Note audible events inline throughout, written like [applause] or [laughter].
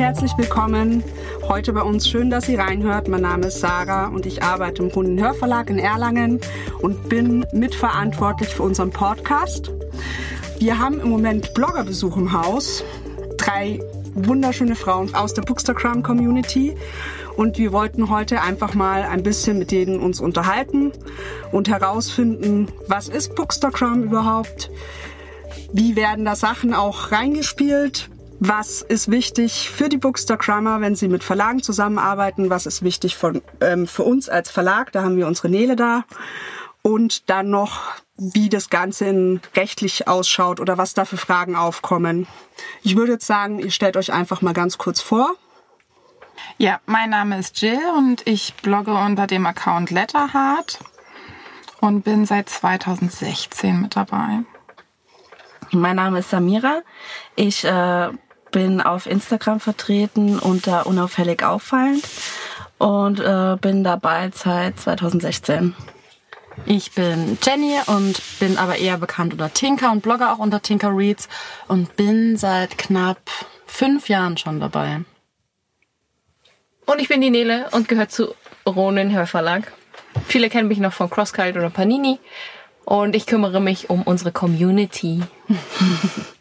herzlich willkommen. Heute bei uns schön, dass ihr reinhört. Mein Name ist Sarah und ich arbeite im Hunden Hörverlag in Erlangen und bin mitverantwortlich für unseren Podcast. Wir haben im Moment Bloggerbesuch im Haus. Drei wunderschöne Frauen aus der Bookstagram Community. Und wir wollten heute einfach mal ein bisschen mit denen uns unterhalten und herausfinden, was ist Bookstagram überhaupt? Wie werden da Sachen auch reingespielt? Was ist wichtig für die Bookstagrammer, wenn sie mit Verlagen zusammenarbeiten? Was ist wichtig von, ähm, für uns als Verlag? Da haben wir unsere Nele da. Und dann noch, wie das Ganze in rechtlich ausschaut oder was da für Fragen aufkommen. Ich würde jetzt sagen, ihr stellt euch einfach mal ganz kurz vor. Ja, mein Name ist Jill und ich blogge unter dem Account Letterheart und bin seit 2016 mit dabei. Mein Name ist Samira. Ich äh, bin auf Instagram vertreten unter unauffällig auffallend und äh, bin dabei seit 2016. Ich bin Jenny und bin aber eher bekannt unter Tinker und blogge auch unter Tinker Reads und bin seit knapp fünf Jahren schon dabei. Und ich bin die Nele und gehört zu Ronin Hörverlag. Viele kennen mich noch von Crosskite oder Panini und ich kümmere mich um unsere Community. [laughs]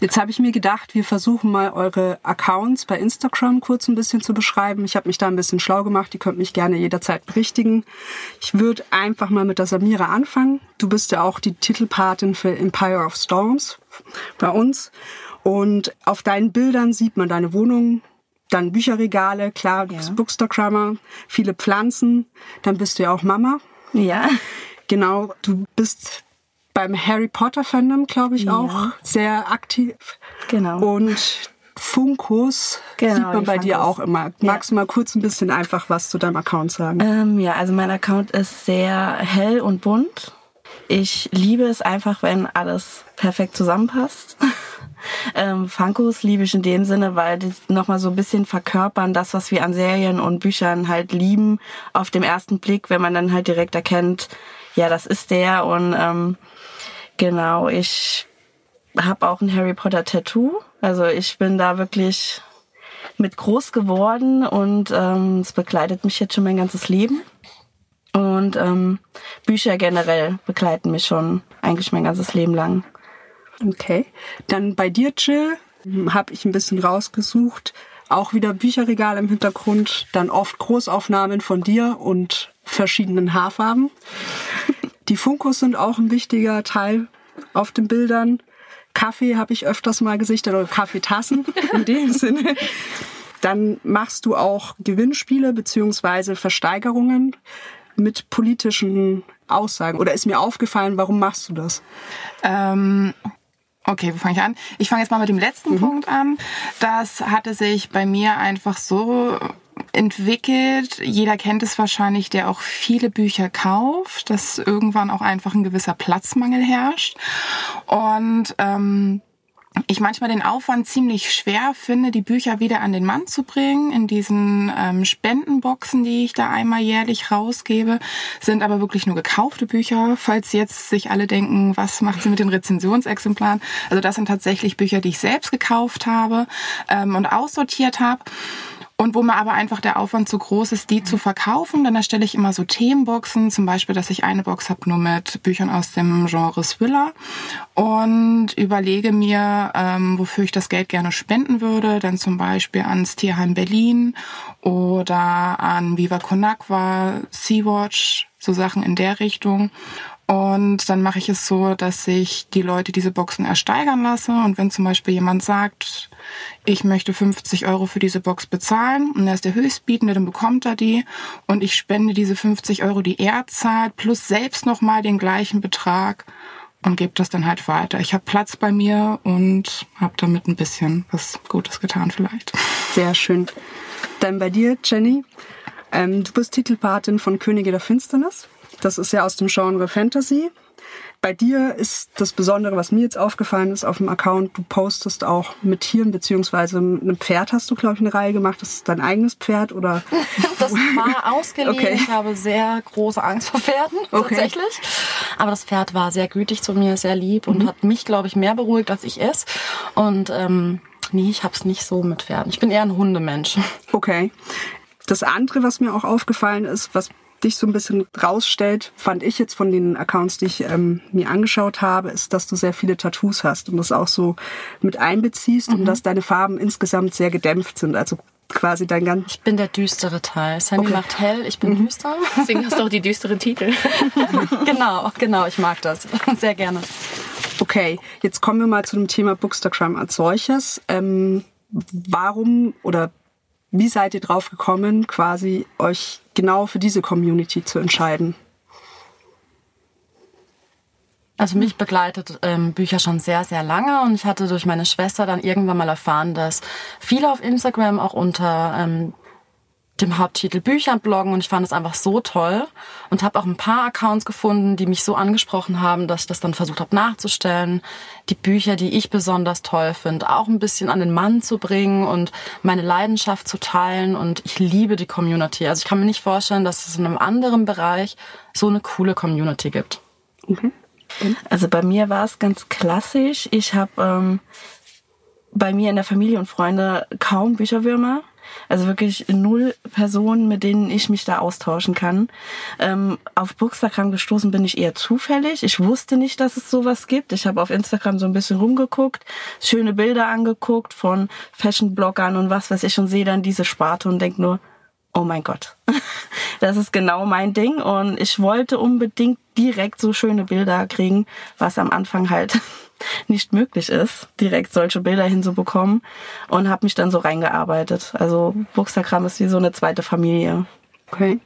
Jetzt habe ich mir gedacht, wir versuchen mal eure Accounts bei Instagram kurz ein bisschen zu beschreiben. Ich habe mich da ein bisschen schlau gemacht. Ihr könnt mich gerne jederzeit berichtigen. Ich würde einfach mal mit der Samira anfangen. Du bist ja auch die Titelpatin für Empire of Storms bei uns. Und auf deinen Bildern sieht man deine Wohnung, dann Bücherregale, klar, du ja. bist Bookstagrammer, viele Pflanzen. Dann bist du ja auch Mama. Ja. Genau, du bist beim Harry Potter Fandom, glaube ich, ja. auch sehr aktiv. Genau. Und Funkus genau, sieht man bei Funkos. dir auch immer. Magst ja. du mal kurz ein bisschen einfach was zu deinem Account sagen? Ähm, ja, also mein Account ist sehr hell und bunt. Ich liebe es einfach, wenn alles perfekt zusammenpasst. [laughs] ähm, Funkos liebe ich in dem Sinne, weil die nochmal so ein bisschen verkörpern, das, was wir an Serien und Büchern halt lieben, auf dem ersten Blick, wenn man dann halt direkt erkennt, ja, das ist der und ähm, Genau, ich habe auch ein Harry Potter Tattoo. Also ich bin da wirklich mit groß geworden und ähm, es begleitet mich jetzt schon mein ganzes Leben. Und ähm, Bücher generell begleiten mich schon eigentlich mein ganzes Leben lang. Okay. Dann bei dir, Jill, habe ich ein bisschen rausgesucht. Auch wieder Bücherregal im Hintergrund, dann oft Großaufnahmen von dir und verschiedenen Haarfarben. Die Funkos sind auch ein wichtiger Teil auf den Bildern. Kaffee habe ich öfters mal gesichtet oder Kaffeetassen [laughs] in dem Sinne. Dann machst du auch Gewinnspiele beziehungsweise Versteigerungen mit politischen Aussagen. Oder ist mir aufgefallen, warum machst du das? Ähm, okay, wo fange ich an? Ich fange jetzt mal mit dem letzten mhm. Punkt an. Das hatte sich bei mir einfach so entwickelt. Jeder kennt es wahrscheinlich, der auch viele Bücher kauft, dass irgendwann auch einfach ein gewisser Platzmangel herrscht. Und ähm, ich manchmal den Aufwand ziemlich schwer finde, die Bücher wieder an den Mann zu bringen. In diesen ähm, Spendenboxen, die ich da einmal jährlich rausgebe, sind aber wirklich nur gekaufte Bücher. Falls jetzt sich alle denken, was macht sie mit den Rezensionsexemplaren? Also das sind tatsächlich Bücher, die ich selbst gekauft habe ähm, und aussortiert habe. Und wo mir aber einfach der Aufwand zu groß ist, die zu verkaufen, dann erstelle ich immer so Themenboxen, zum Beispiel, dass ich eine Box habe nur mit Büchern aus dem Genre Thriller und überlege mir, ähm, wofür ich das Geld gerne spenden würde, dann zum Beispiel ans Tierheim Berlin oder an Viva Con Agua, Sea-Watch, so Sachen in der Richtung. Und dann mache ich es so, dass ich die Leute diese Boxen ersteigern lasse. Und wenn zum Beispiel jemand sagt, ich möchte 50 Euro für diese Box bezahlen und er ist der Höchstbietende, dann bekommt er die. Und ich spende diese 50 Euro, die er zahlt, plus selbst nochmal den gleichen Betrag und gebe das dann halt weiter. Ich habe Platz bei mir und habe damit ein bisschen was Gutes getan vielleicht. Sehr schön. Dann bei dir, Jenny. Ähm, du bist Titelpatin von Könige der Finsternis. Das ist ja aus dem Genre Fantasy. Bei dir ist das Besondere, was mir jetzt aufgefallen ist auf dem Account, du postest auch mit Tieren, beziehungsweise einem Pferd hast du, glaube ich, eine Reihe gemacht. Das ist dein eigenes Pferd oder? [laughs] das war ausgeliehen. Okay. Ich habe sehr große Angst vor Pferden, okay. tatsächlich. Aber das Pferd war sehr gütig zu mir, sehr lieb und mhm. hat mich, glaube ich, mehr beruhigt als ich es. Und ähm, Nee, ich hab's nicht so mit Pferden. Ich bin eher ein Hundemensch. Okay. Das andere, was mir auch aufgefallen ist, was dich so ein bisschen rausstellt, fand ich jetzt von den Accounts, die ich ähm, mir angeschaut habe, ist, dass du sehr viele Tattoos hast und das auch so mit einbeziehst und dass deine Farben insgesamt sehr gedämpft sind. Also quasi dein ganz. Ich bin der düstere Teil. Sammy Okay. macht hell, ich bin düster. Deswegen hast du auch die düsteren Titel. [laughs] genau, genau, ich mag das. [laughs] Sehr gerne. Okay, jetzt kommen wir mal zu dem Thema Bookstagram als solches. Ähm, warum oder wie seid ihr drauf gekommen, quasi euch genau für diese Community zu entscheiden? Also mich begleitet ähm, Bücher schon sehr, sehr lange und ich hatte durch meine Schwester dann irgendwann mal erfahren, dass viele auf Instagram auch unter ähm, dem Haupttitel Bücher bloggen und ich fand es einfach so toll und habe auch ein paar Accounts gefunden, die mich so angesprochen haben, dass ich das dann versucht habe nachzustellen, die Bücher, die ich besonders toll finde, auch ein bisschen an den Mann zu bringen und meine Leidenschaft zu teilen und ich liebe die Community. Also ich kann mir nicht vorstellen, dass es in einem anderen Bereich so eine coole Community gibt. Also bei mir war es ganz klassisch. Ich habe ähm, bei mir in der Familie und Freunde kaum Bücherwürmer. Also wirklich null Personen, mit denen ich mich da austauschen kann. Ähm, auf Bookstagram gestoßen bin ich eher zufällig. Ich wusste nicht, dass es sowas gibt. Ich habe auf Instagram so ein bisschen rumgeguckt, schöne Bilder angeguckt von Fashion-Bloggern und was weiß ich und sehe dann diese Sparte und denk nur, oh mein Gott, [laughs] das ist genau mein Ding und ich wollte unbedingt direkt so schöne Bilder kriegen, was am Anfang halt nicht möglich ist, direkt solche Bilder hinzubekommen und habe mich dann so reingearbeitet. Also Bookstagram ist wie so eine zweite Familie. Okay.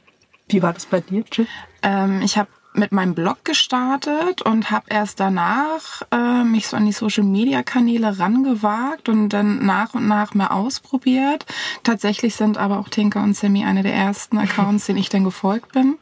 Wie war das bei dir, Jill? Ähm, ich habe mit meinem Blog gestartet und habe erst danach äh, mich so an die Social Media Kanäle rangewagt und dann nach und nach mehr ausprobiert. Tatsächlich sind aber auch Tinker und Sammy eine der ersten Accounts, [laughs] denen ich dann gefolgt bin.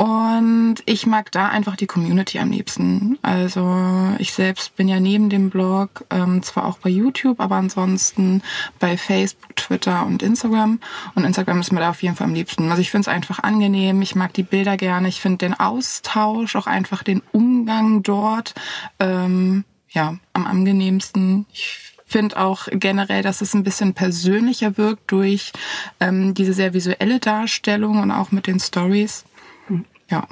Und ich mag da einfach die Community am liebsten. Also ich selbst bin ja neben dem Blog ähm, zwar auch bei YouTube, aber ansonsten bei Facebook, Twitter und Instagram. Und Instagram ist mir da auf jeden Fall am liebsten. Also ich finde es einfach angenehm. Ich mag die Bilder gerne. Ich finde den Austausch, auch einfach den Umgang dort, ähm, ja, am angenehmsten. Ich finde auch generell, dass es ein bisschen persönlicher wirkt durch ähm, diese sehr visuelle Darstellung und auch mit den Stories. Ja.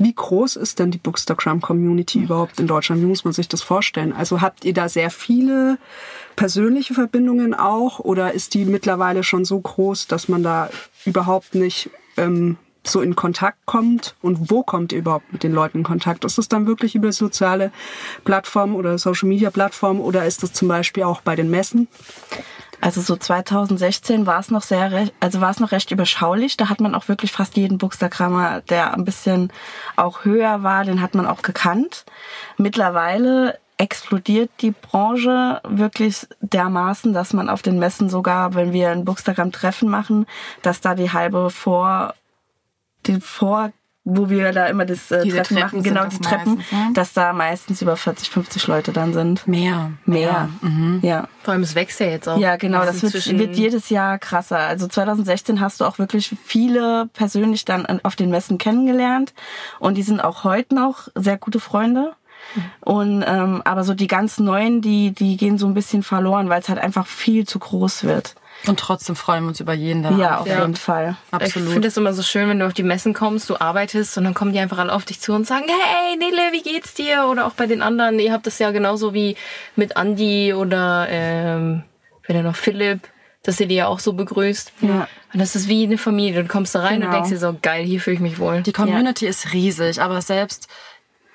Wie groß ist denn die Bookstagram-Community überhaupt in Deutschland? Wie muss man sich das vorstellen? Also habt ihr da sehr viele persönliche Verbindungen auch oder ist die mittlerweile schon so groß, dass man da überhaupt nicht ähm, so in Kontakt kommt? Und wo kommt ihr überhaupt mit den Leuten in Kontakt? Ist das dann wirklich über soziale Plattformen oder Social-Media-Plattformen oder ist das zum Beispiel auch bei den Messen? Also so 2016 war es noch sehr, also war es noch recht überschaulich. Da hat man auch wirklich fast jeden Bookstagrammer, der ein bisschen auch höher war, den hat man auch gekannt. Mittlerweile explodiert die Branche wirklich dermaßen, dass man auf den Messen sogar, wenn wir ein Bookstagram-Treffen machen, dass da die halbe vor, die vor, wo wir da immer das äh, Treffen Treppen machen, genau das die Treppen, meistens, ne? dass da meistens über 40, 50 Leute dann sind. Mehr. Mehr. Ja. Vor allem, es wächst ja jetzt auch. Ja, genau, das wird, wird jedes Jahr krasser. Also 2016 hast du auch wirklich viele persönlich dann an- auf den Messen kennengelernt und die sind auch heute noch sehr gute Freunde. Und ähm, aber so die ganz neuen, die die gehen so ein bisschen verloren, weil es halt einfach viel zu groß wird. Und trotzdem freuen wir uns über jeden, der Ja, auf anfängt. jeden Fall. Ich Absolut. finde es immer so schön, wenn du auf die Messen kommst, du arbeitest und dann kommen die einfach alle auf dich zu und sagen, hey Nele, wie geht's dir? Oder auch bei den anderen, ihr habt das ja genauso wie mit Andy oder ähm, wenn er noch Philipp, dass ihr die ja auch so begrüßt. Ja. Und das ist wie eine Familie. Du kommst da rein und Genau. denkst dir so, geil, hier fühle ich mich wohl. Die Community ist riesig, aber selbst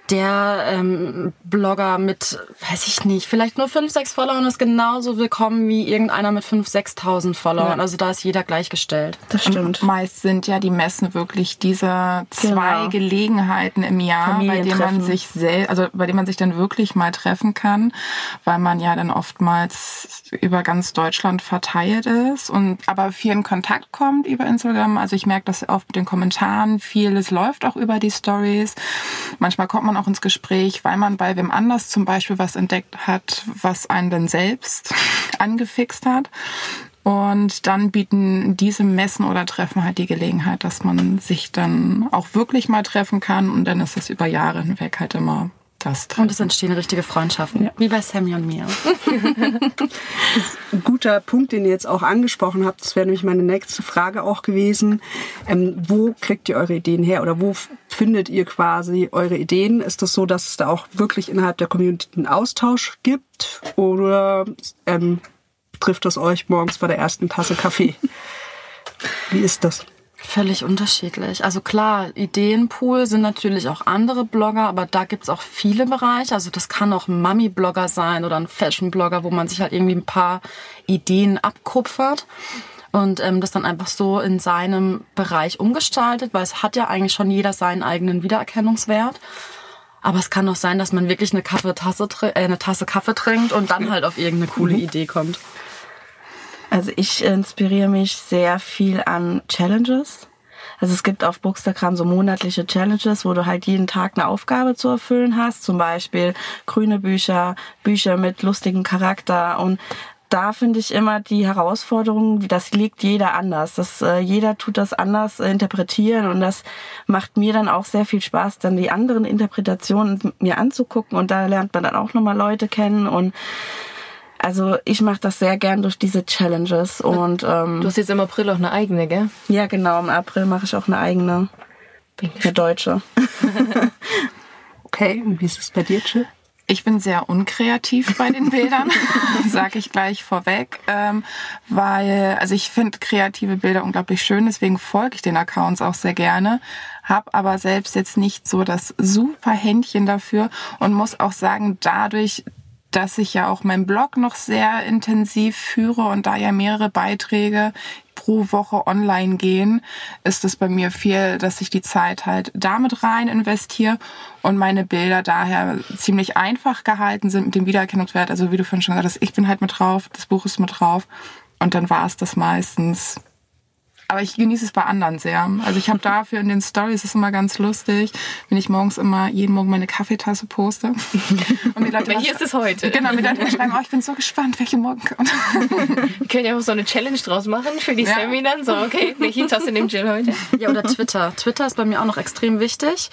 der ähm, Blogger mit, weiß ich nicht, vielleicht nur 5, 6 Followern ist genauso willkommen wie irgendeiner mit 5, 6.000 Followern. Also da ist jeder gleichgestellt. Das stimmt. Meist sind ja die Messen wirklich diese zwei Genau. Gelegenheiten im Jahr, bei denen man sich sel also bei denen man sich dann wirklich mal treffen kann, weil man ja dann oftmals über ganz Deutschland verteilt ist und aber viel in Kontakt kommt über Instagram. Also ich merke das oft mit den Kommentaren, vieles läuft auch über die Stories. Manchmal kommt man auch ins Gespräch, weil man bei wem anders zum Beispiel was entdeckt hat, was einen dann selbst [laughs] angefixt hat. Und dann bieten diese Messen oder Treffen halt die Gelegenheit, dass man sich dann auch wirklich mal treffen kann. Und dann ist es über Jahre hinweg halt immer das Und es entstehen richtige Freundschaften, wie bei Sammy und mir. Ein guter Punkt, den ihr jetzt auch angesprochen habt, das wäre nämlich meine nächste Frage auch gewesen. Ähm, wo kriegt ihr eure Ideen her oder wo findet ihr quasi eure Ideen? Ist das so, dass es da auch wirklich innerhalb der Community einen Austausch gibt oder ähm, trifft es euch morgens bei der ersten Tasse Kaffee? Wie ist das? Völlig unterschiedlich. Also klar, Ideenpool sind natürlich auch andere Blogger, aber da gibt's auch viele Bereiche. Also das kann auch ein Mami-Blogger sein oder ein Fashion-Blogger, wo man sich halt irgendwie ein paar Ideen abkupfert und ähm, das dann einfach so in seinem Bereich umgestaltet, weil es hat ja eigentlich schon jeder seinen eigenen Wiedererkennungswert. Aber es kann auch sein, dass man wirklich eine, Kaffeetasse, äh, eine Tasse Kaffee trinkt und dann halt auf irgendeine coole Idee kommt. Also ich inspiriere mich sehr viel an Challenges. Also es gibt auf Bookstagram so monatliche Challenges, wo du halt jeden Tag eine Aufgabe zu erfüllen hast. Zum Beispiel grüne Bücher, Bücher mit lustigem Charakter und da finde ich immer die Herausforderung, das liegt jeder anders. Das, äh, jeder tut das anders äh, interpretieren und das macht mir dann auch sehr viel Spaß, dann die anderen Interpretationen mir anzugucken und da lernt man dann auch nochmal Leute kennen und also ich mache das sehr gern durch diese Challenges und ähm, Du hast jetzt im April auch eine eigene, gell? ja genau, im April mache ich auch eine eigene, Bin eine deutsche. [laughs] Okay, und wie ist es bei dir, Jill? Ich bin sehr unkreativ bei den Bildern, [laughs] sage ich gleich vorweg, ähm, weil also ich finde kreative Bilder unglaublich schön, deswegen folge ich den Accounts auch sehr gerne, habe aber selbst jetzt nicht so das super Händchen dafür und muss auch sagen, dadurch, dass ich ja auch meinen Blog noch sehr intensiv führe und da ja mehrere Beiträge pro Woche online gehen, ist es bei mir viel, dass ich die Zeit halt damit rein investiere und meine Bilder daher ziemlich einfach gehalten sind mit dem Wiedererkennungswert. Also wie du vorhin schon gesagt hast, ich bin halt mit drauf, das Buch ist mit drauf und dann war es das meistens. Aber ich genieße es bei anderen sehr. Also ich habe [laughs] dafür in den Stories ist immer ganz lustig, wenn ich morgens immer jeden Morgen meine Kaffeetasse poste. Und die Leute hier ist es heute. Genau, mir dann schreiben, oh, ich bin so gespannt, welche morgen kommt. Wir können ja auch so eine Challenge draus machen für die Ja. Sammy dann. So, okay, welche Tasse nimmt Jill heute? Ja, oder Twitter. Twitter ist bei mir auch noch extrem wichtig.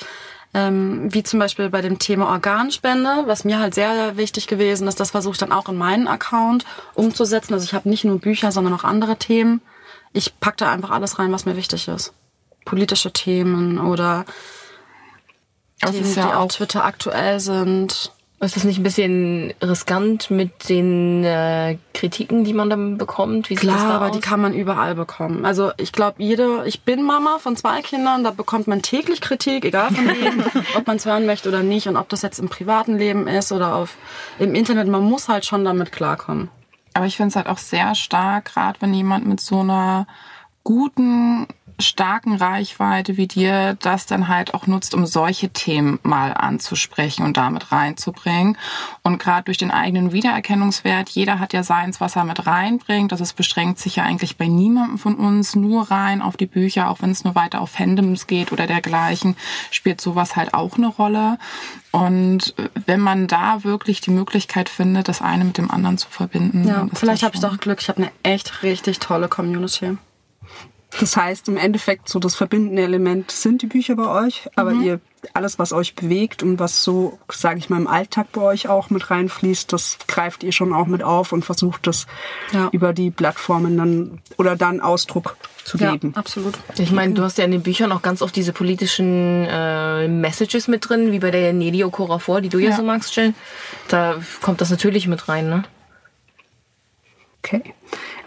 Ähm, wie zum Beispiel bei dem Thema Organspende, was mir halt sehr wichtig gewesen ist, das versuche ich dann auch in meinen Account umzusetzen. Also ich habe nicht nur Bücher, sondern auch andere Themen. Ich pack da einfach alles rein, was mir wichtig ist. Politische Themen oder Das Themen, ist ja die auf Twitter aktuell sind. Ist das nicht ein bisschen riskant mit den äh, Kritiken, die man dann bekommt? Wie sieht das Klar, da aber aus? die kann man überall bekommen. Also ich glaube, jede, ich bin Mama von zwei Kindern, da bekommt man täglich Kritik, egal von wem, [laughs] ob man es hören möchte oder nicht und ob das jetzt im privaten Leben ist oder auf im Internet. Man muss halt schon damit klarkommen. Aber ich finde es halt auch sehr stark, gerade wenn jemand mit so einer guten, starken Reichweite wie dir das dann halt auch nutzt, um solche Themen mal anzusprechen und damit reinzubringen. Und gerade durch den eigenen Wiedererkennungswert, jeder hat ja seins, was er mit reinbringt. Das ist, beschränkt sich ja eigentlich bei niemandem von uns nur rein auf die Bücher, auch wenn es nur weiter auf Fandoms geht oder dergleichen, spielt sowas halt auch eine Rolle. Und wenn man da wirklich die Möglichkeit findet, das eine mit dem anderen zu verbinden. Ja, vielleicht habe ich doch Glück. Ich habe eine echt richtig tolle Community. Das heißt, im Endeffekt so das verbindende Element sind die Bücher bei euch, aber Mhm. ihr alles, was euch bewegt und was so, sage ich mal, im Alltag bei euch auch mit reinfließt, das greift ihr schon auch mit auf und versucht das Ja. über die Plattformen dann oder dann Ausdruck zu Ja, geben. absolut. Ich meine, du hast ja in den Büchern auch ganz oft diese politischen äh, Messages mit drin, wie bei der Nelly Okorafor, die du ja, Ja. so magst, Jill. Da kommt das natürlich mit rein, ne? Okay.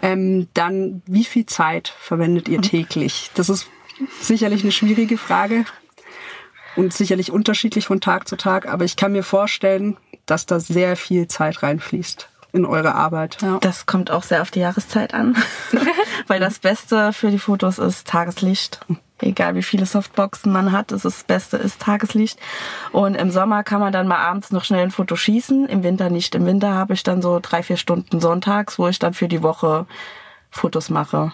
Ähm, dann, wie viel Zeit verwendet ihr täglich? Das ist sicherlich eine schwierige Frage und sicherlich unterschiedlich von Tag zu Tag, aber ich kann mir vorstellen, dass da sehr viel Zeit reinfließt in eure Arbeit. Das kommt auch sehr auf die Jahreszeit an, [laughs] [laughs] weil das Beste für die Fotos ist Tageslicht. Egal wie viele Softboxen man hat, das, ist das Beste ist Tageslicht. Und im Sommer kann man dann mal abends noch schnell ein Foto schießen, im Winter nicht. Im Winter habe ich dann so drei, vier Stunden sonntags, wo ich dann für die Woche Fotos mache.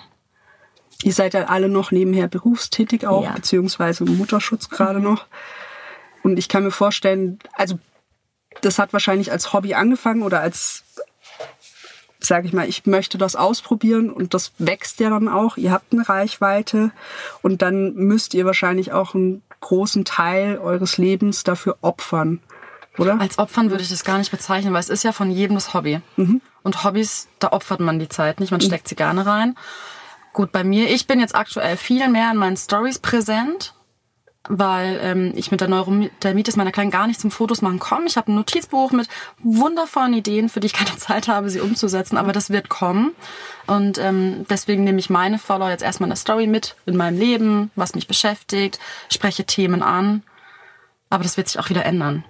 Ihr seid ja alle noch nebenher berufstätig auch, Ja. beziehungsweise im Mutterschutz gerade noch. Und ich kann mir vorstellen, also das hat wahrscheinlich als Hobby angefangen oder als, sage ich mal, ich möchte das ausprobieren und das wächst ja dann auch. Ihr habt eine Reichweite und dann müsst ihr wahrscheinlich auch einen großen Teil eures Lebens dafür opfern. oder? Als Opfern würde ich das gar nicht bezeichnen, weil es ist ja von jedem das Hobby. Und Hobbys, da opfert man die Zeit nicht, man steckt sie gerne rein. Gut, bei mir, ich bin jetzt aktuell viel mehr in meinen Stories präsent, weil ähm, ich mit der Neurodermitis meiner Kleinen gar nicht zum Fotos machen komme. Ich habe ein Notizbuch mit wundervollen Ideen, für die ich keine [laughs] Zeit habe, sie umzusetzen, aber das wird kommen. Und ähm, deswegen nehme ich meine Follower jetzt erstmal in der Story mit in meinem Leben, was mich beschäftigt, spreche Themen an. Aber das wird sich auch wieder ändern.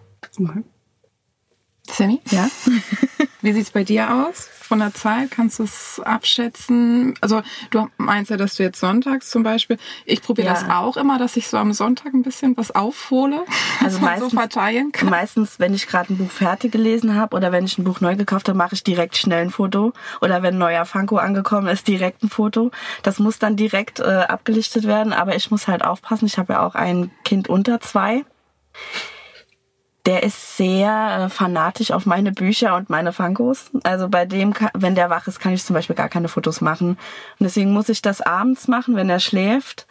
Sammy? Ja. [laughs] Wie sieht's bei dir aus? Von der Zeit kannst du es abschätzen? Also du meinst ja, dass du jetzt sonntags zum Beispiel. Ich probiere Ja. das auch immer, dass ich so am Sonntag ein bisschen was aufhole, [laughs] Also man so meistens- verteilen kann. Meistens, wenn ich gerade ein Buch fertig gelesen habe oder wenn ich ein Buch neu gekauft habe, mache ich direkt schnell ein Foto. Oder wenn ein neuer Funko angekommen ist, direkt ein Foto. Das muss dann direkt äh, abgelichtet werden, aber ich muss halt aufpassen. Ich habe ja auch ein Kind unter zwei. Der ist sehr äh, fanatisch auf meine Bücher und meine Funkos. Also bei dem, wenn der wach ist, kann ich zum Beispiel gar keine Fotos machen. Und deswegen muss ich das abends machen, wenn er schläft.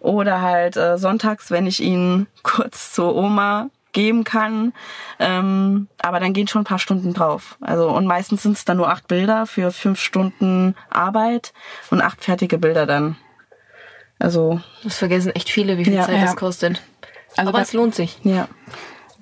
Oder halt äh, sonntags, wenn ich ihn [laughs] kurz zur Oma geben kann. Ähm, aber dann gehen schon ein paar Stunden drauf. Also und meistens sind es dann nur acht Bilder für fünf Stunden Arbeit und acht fertige Bilder dann. Also Das vergessen echt viele, wie viel Ja, Zeit ja. das kostet. Also Aber es lohnt sich. ja.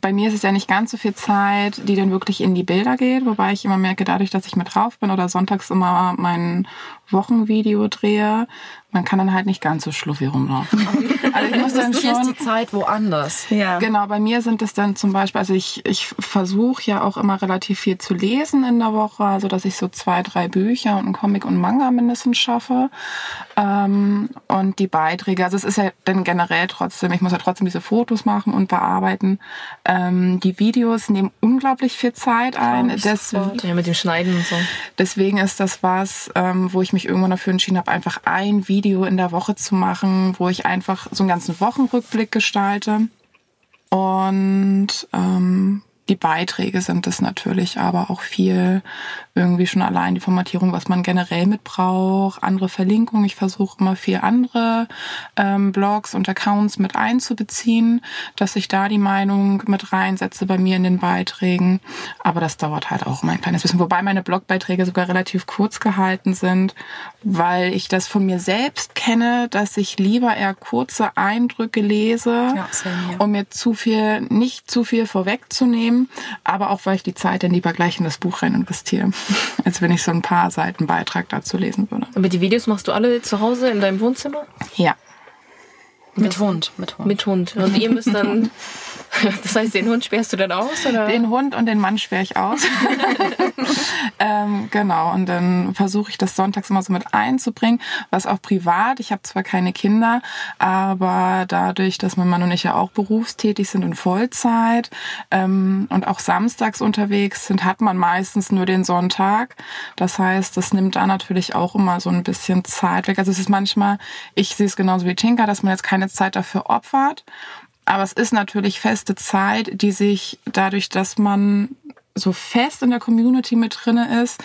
Bei mir ist es ja nicht ganz so viel Zeit, die dann wirklich in die Bilder geht, wobei ich immer merke, dadurch, dass ich mit drauf bin oder sonntags immer mein Wochenvideo drehe, man kann dann halt nicht ganz so schluffi rumlaufen. [laughs] also ich muss dann Hier ist schon die Zeit woanders. Ja. Genau, bei mir sind es dann zum Beispiel, also ich, ich versuche ja auch immer relativ viel zu lesen in der Woche, also dass ich so zwei, drei Bücher und einen Comic und Manga mindestens schaffe. Ähm, und die Beiträge, also es ist ja dann generell trotzdem, ich muss ja trotzdem diese Fotos machen und bearbeiten. Ähm, die Videos nehmen unglaublich viel Zeit ein. Das, Ja, mit dem Schneiden und so. Deswegen ist das was, ähm, wo ich mich irgendwann dafür entschieden habe, einfach ein Video in der Woche zu machen, wo ich einfach so einen ganzen Wochenrückblick gestalte. Und ähm, die Beiträge sind es natürlich, aber auch viel irgendwie schon allein die Formatierung, was man generell mit braucht, andere Verlinkungen. Ich versuche immer viel andere ähm, Blogs und Accounts mit einzubeziehen, dass ich da die Meinung mit reinsetze bei mir in den Beiträgen. Aber das dauert halt auch immer ein kleines bisschen. Wobei meine Blogbeiträge sogar relativ kurz gehalten sind, weil ich das von mir selbst kenne, dass ich lieber eher kurze Eindrücke lese, Ja, um mir zu viel, nicht zu viel vorwegzunehmen, aber auch weil ich die Zeit dann lieber gleich in das Buch rein investiere, [laughs] als wenn ich so ein paar Seiten Beitrag dazu lesen würde. Aber die Videos machst du alle zu Hause in deinem Wohnzimmer? Ja. Mit Hund, mit Hund. Mit Hund. Und ihr müsst dann. [laughs] [laughs] Das heißt, den Hund sperrst du dann aus? Oder? Den Hund und den Mann sperre ich aus. [laughs] ähm, genau, und dann versuche ich das sonntags immer so mit einzubringen, was auch privat. Ich habe zwar keine Kinder, aber dadurch, dass mein Mann und ich ja auch berufstätig sind in Vollzeit ähm, und auch samstags unterwegs sind, hat man meistens nur den Sonntag. Das heißt, das nimmt da natürlich auch immer so ein bisschen Zeit weg. Also es ist manchmal, ich sehe es genauso wie Tinka, dass man jetzt keine Zeit dafür opfert. Aber es ist natürlich feste Zeit, die sich dadurch, dass man so fest in der Community mit drinne ist,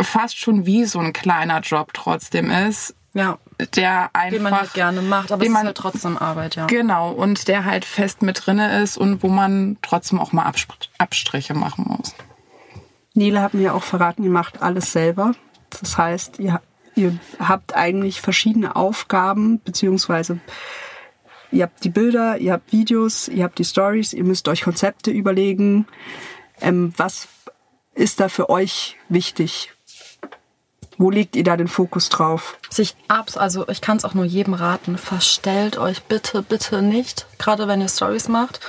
fast schon wie so ein kleiner Job trotzdem ist, Ja, der einfach den man halt gerne macht, aber es den ist man- halt trotzdem Arbeit, ja. genau und der halt fest mit drinne ist und wo man trotzdem auch mal Abspr- Abstriche machen muss. Nele hat mir auch verraten, ihr macht alles selber. Das heißt, ihr, ihr habt eigentlich verschiedene Aufgaben, beziehungsweise ihr habt die Bilder, ihr habt Videos, ihr habt die Stories, ihr müsst euch Konzepte überlegen. Ähm, was ist da für euch wichtig? Wo legt ihr da den Fokus drauf? Sich abs, also ich kann es auch nur jedem raten, verstellt euch bitte, bitte nicht, gerade wenn ihr Stories macht.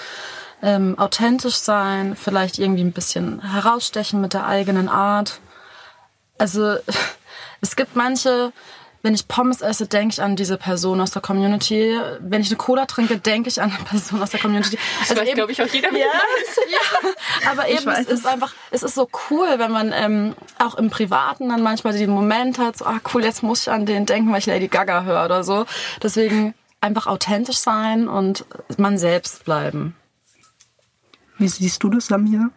Ähm, authentisch sein, vielleicht irgendwie ein bisschen herausstechen mit der eigenen Art. Also [laughs] es gibt manche, wenn ich Pommes esse, denke ich an diese Person aus der Community. Wenn ich eine Cola trinke, denke ich an eine Person aus der Community. [laughs] Also weiß, eben- glaub ich, auch jeder, wie ja, [laughs] ja, aber eben, es ist einfach, es ist so cool, wenn man ähm, auch im Privaten dann manchmal den Moment hat, so, ah cool, jetzt muss ich an den denken, weil ich Lady Gaga höre oder so. Deswegen einfach authentisch sein und man selbst bleiben. Wie siehst du das, Samira?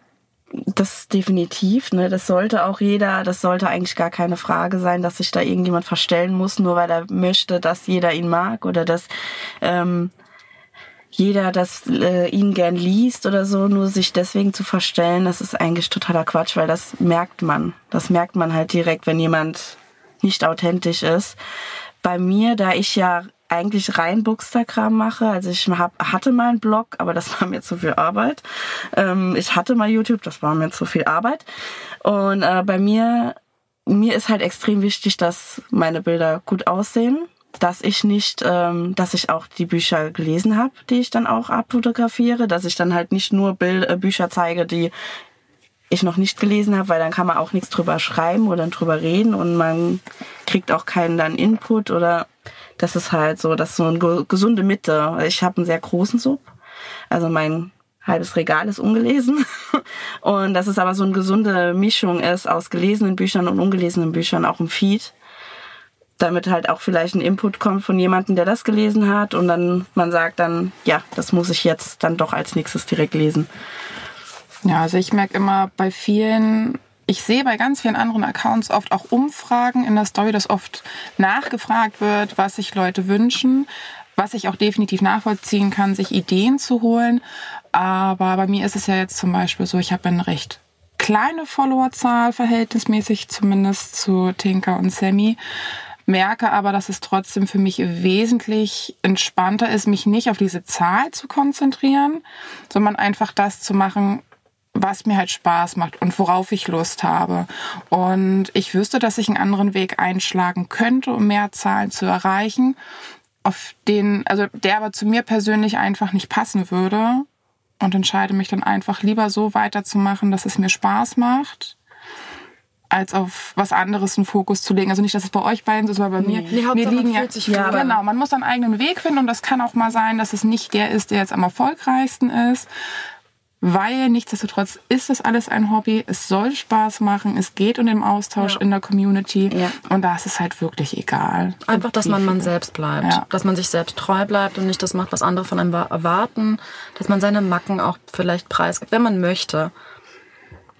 Das definitiv, ne? Das sollte auch jeder, das sollte eigentlich gar keine Frage sein, dass sich da irgendjemand verstellen muss, nur weil er möchte, dass jeder ihn mag oder dass ähm, jeder das äh, ihn gern liest oder so, nur sich deswegen zu verstellen, das ist eigentlich totaler Quatsch, weil das merkt man. Das merkt man halt direkt, wenn jemand nicht authentisch ist. Bei mir, da ich ja eigentlich rein Bookstagram mache. Also ich hab, hatte mal einen Blog, aber das war mir zu viel Arbeit. Ähm, ich hatte mal YouTube, das war mir zu viel Arbeit. Und äh, bei mir, mir ist halt extrem wichtig, dass meine Bilder gut aussehen dass ich nicht, ähm, dass ich auch die Bücher gelesen habe, die ich dann auch abfotografiere, dass ich dann halt nicht nur Bild, äh, Bücher zeige, die ich noch nicht gelesen habe, weil dann kann man auch nichts drüber schreiben oder drüber reden und man kriegt auch keinen dann Input oder das ist halt so, das ist so eine gesunde Mitte. Ich habe einen sehr großen Sub, also mein halbes Regal ist ungelesen [laughs] und das ist aber so eine gesunde Mischung ist aus gelesenen Büchern und ungelesenen Büchern auch im Feed damit halt auch vielleicht ein Input kommt von jemandem, der das gelesen hat und dann man sagt dann, ja, das muss ich jetzt dann doch als nächstes direkt lesen. Ja, also ich merke immer bei vielen, ich sehe bei ganz vielen anderen Accounts oft auch Umfragen in der Story, dass oft nachgefragt wird, was sich Leute wünschen, was ich auch definitiv nachvollziehen kann, sich Ideen zu holen. Aber bei mir ist es ja jetzt zum Beispiel so, ich habe eine recht kleine Followerzahl, verhältnismäßig zumindest zu Tinker und Sammy merke aber, dass es trotzdem für mich wesentlich entspannter ist, mich nicht auf diese Zahl zu konzentrieren, sondern einfach das zu machen, was mir halt Spaß macht und worauf ich Lust habe. Und ich wüsste, dass ich einen anderen Weg einschlagen könnte, um mehr Zahlen zu erreichen, auf den, also der aber zu mir persönlich einfach nicht passen würde und entscheide mich dann einfach lieber so weiterzumachen, dass es mir Spaß macht als auf was anderes einen Fokus zu legen. Also nicht, dass es bei euch beiden so ist, aber bei mir. Nee, wir liegen ja, ja genau. Man muss einen eigenen Weg finden und das kann auch mal sein, dass es nicht der ist, der jetzt am erfolgreichsten ist. Weil nichtsdestotrotz ist das alles ein Hobby. Es soll Spaß machen. Es geht um den Austausch ja. in der Community. Ja. Und da ist es halt wirklich egal. Einfach, dass man man selbst bleibt. Ja. Dass man sich selbst treu bleibt und nicht das macht, was andere von einem erwarten. Dass man seine Macken auch vielleicht preisgibt, wenn man möchte.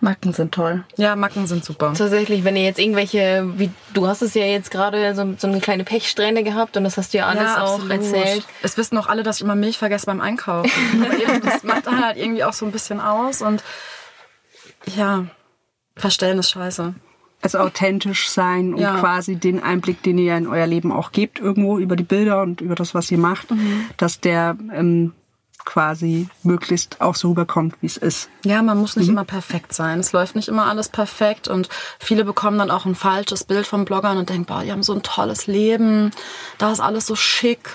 Macken sind toll. Ja, Macken sind super. Tatsächlich, wenn ihr jetzt irgendwelche, wie du hast es ja jetzt gerade so, so eine kleine Pechsträhne gehabt und das hast du ja alles ja, auch erzählt. Es wissen auch alle, dass ich immer Milch vergesse beim Einkaufen. [laughs] das macht dann halt irgendwie auch so ein bisschen aus und ja, verstellen ist scheiße. Also authentisch sein und ja. quasi den Einblick, den ihr in euer Leben auch gebt, irgendwo über die Bilder und über das, was ihr macht, mhm. dass der ähm, quasi möglichst auch so rüberkommt, wie es ist. Ja, man muss nicht mhm. immer perfekt sein. Es läuft nicht immer alles perfekt und viele bekommen dann auch ein falsches Bild von Bloggern und denken, boah, die haben so ein tolles Leben, da ist alles so schick.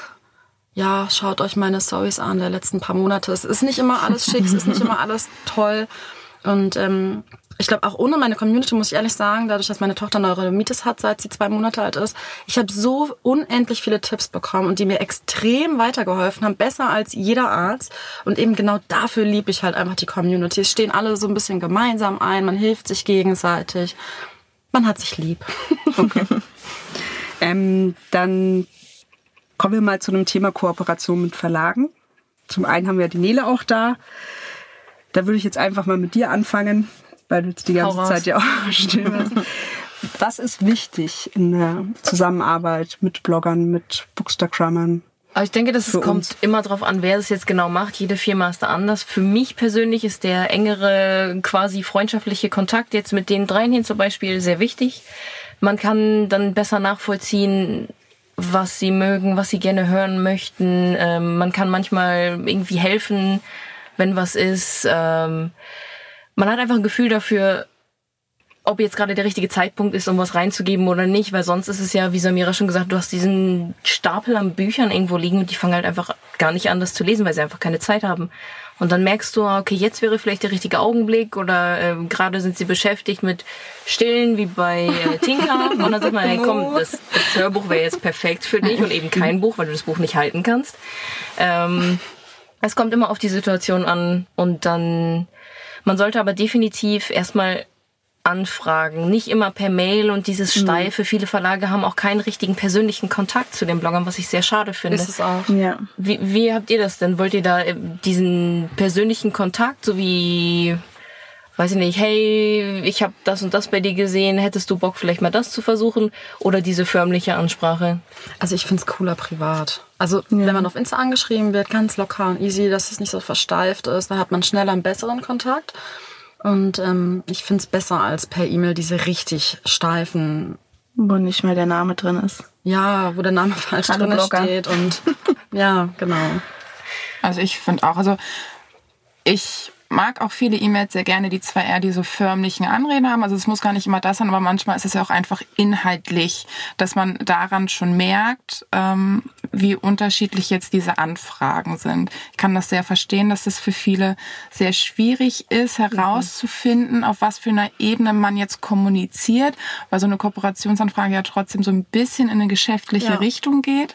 Ja, schaut euch meine Stories an der letzten paar Monate. Es ist nicht immer alles schick, es ist nicht immer [laughs] alles toll. Und ähm, ich glaube, auch ohne meine Community muss ich ehrlich sagen, dadurch, dass meine Tochter Neurodermitis hat, seit sie zwei Monate alt ist, ich habe so unendlich viele Tipps bekommen und die mir extrem weitergeholfen haben, besser als jeder Arzt. Und eben genau dafür liebe ich halt einfach die Community. Es stehen alle so ein bisschen gemeinsam ein, man hilft sich gegenseitig, man hat sich lieb. [laughs] Okay. ähm, dann kommen wir mal zu einem Thema Kooperation mit Verlagen. Zum einen haben wir die Nele auch da. Da würde ich jetzt einfach mal mit dir anfangen weil du jetzt die ganze Zeit ja auch [laughs] still bist. Was ist wichtig in der Zusammenarbeit mit Bloggern, mit Bookstagrammern? Aber ich denke, das kommt uns. immer darauf an, wer das jetzt genau macht. Jede Firma ist da anders. Für mich persönlich ist der engere, quasi freundschaftliche Kontakt jetzt mit den dreien hin zum Beispiel sehr wichtig. Man kann dann besser nachvollziehen, was sie mögen, was sie gerne hören möchten. Ähm, man kann manchmal irgendwie helfen, wenn was ist. Ähm, man hat einfach ein Gefühl dafür, ob jetzt gerade der richtige Zeitpunkt ist, um was reinzugeben oder nicht, weil sonst ist es ja, wie Samira schon gesagt, du hast diesen Stapel an Büchern irgendwo liegen und die fangen halt einfach gar nicht an, das zu lesen, weil sie einfach keine Zeit haben. Und dann merkst du, okay, jetzt wäre vielleicht der richtige Augenblick oder äh, gerade sind sie beschäftigt mit Stillen wie bei äh, Tinker. [laughs] Und dann sagt man, hey komm, das, das Hörbuch wäre jetzt perfekt für dich und eben kein Buch, weil du das Buch nicht halten kannst. Ähm, es kommt immer auf die Situation an und dann man sollte aber definitiv erstmal anfragen, nicht immer per Mail und dieses mhm. Steife. Mhm. Viele Verlage haben auch keinen richtigen persönlichen Kontakt zu den Bloggern, was ich sehr schade finde. Ist es auch. Ja. Wie, wie habt ihr das denn? Wollt ihr da äh, diesen persönlichen Kontakt, so wie weiß ich nicht, hey, ich habe das und das bei dir gesehen, hättest du Bock vielleicht mal das zu versuchen? Oder diese förmliche Ansprache? Also ich find's cooler privat. Also wenn man auf Insta angeschrieben wird, ganz locker und easy, dass es nicht so versteift ist, dann hat man schneller einen besseren Kontakt. Und ähm, ich find's besser als per E-Mail diese richtig steifen, Wo nicht mehr der Name drin ist. ja, wo der Name [laughs] falsch Hallo drin Blogger. steht und [laughs] ja, genau. Also ich finde auch, also ich mag auch viele E-Mails sehr gerne, die zwar eher diese förmlichen Anreden haben, also es muss gar nicht immer das sein, aber manchmal ist es ja auch einfach inhaltlich, dass man daran schon merkt, ähm, wie unterschiedlich jetzt diese Anfragen sind. Ich kann das sehr verstehen, dass es für viele sehr schwierig ist, herauszufinden, auf was für einer Ebene man jetzt kommuniziert, weil so eine Kooperationsanfrage ja trotzdem so ein bisschen in eine geschäftliche Ja. Richtung geht.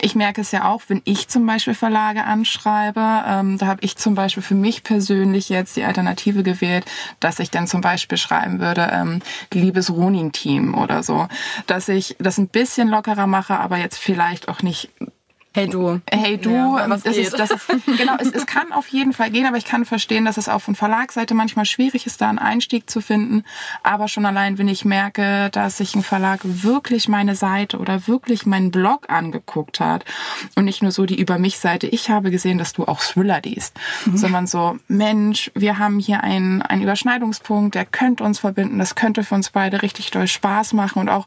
Ich merke es ja auch, wenn ich zum Beispiel Verlage anschreibe, ähm, da habe ich zum Beispiel für mich persönlich jetzt die Alternative gewählt, dass ich dann zum Beispiel schreiben würde, ähm, liebes Ronin-Team oder so, dass ich das ein bisschen lockerer mache, aber jetzt vielleicht auch nicht Hey du. Hey du, Ja, was ist, das ist, [laughs] genau, es, es kann auf jeden Fall gehen, aber ich kann verstehen, dass es auch von Verlagsseite manchmal schwierig ist, da einen Einstieg zu finden. Aber schon allein, wenn ich merke, dass sich ein Verlag wirklich meine Seite oder wirklich meinen Blog angeguckt hat und nicht nur so die Über mich Seite, ich habe gesehen, dass du auch Thriller liest, sondern so, Mensch, wir haben hier einen, einen Überschneidungspunkt, der könnte uns verbinden, das könnte für uns beide richtig doll Spaß machen und auch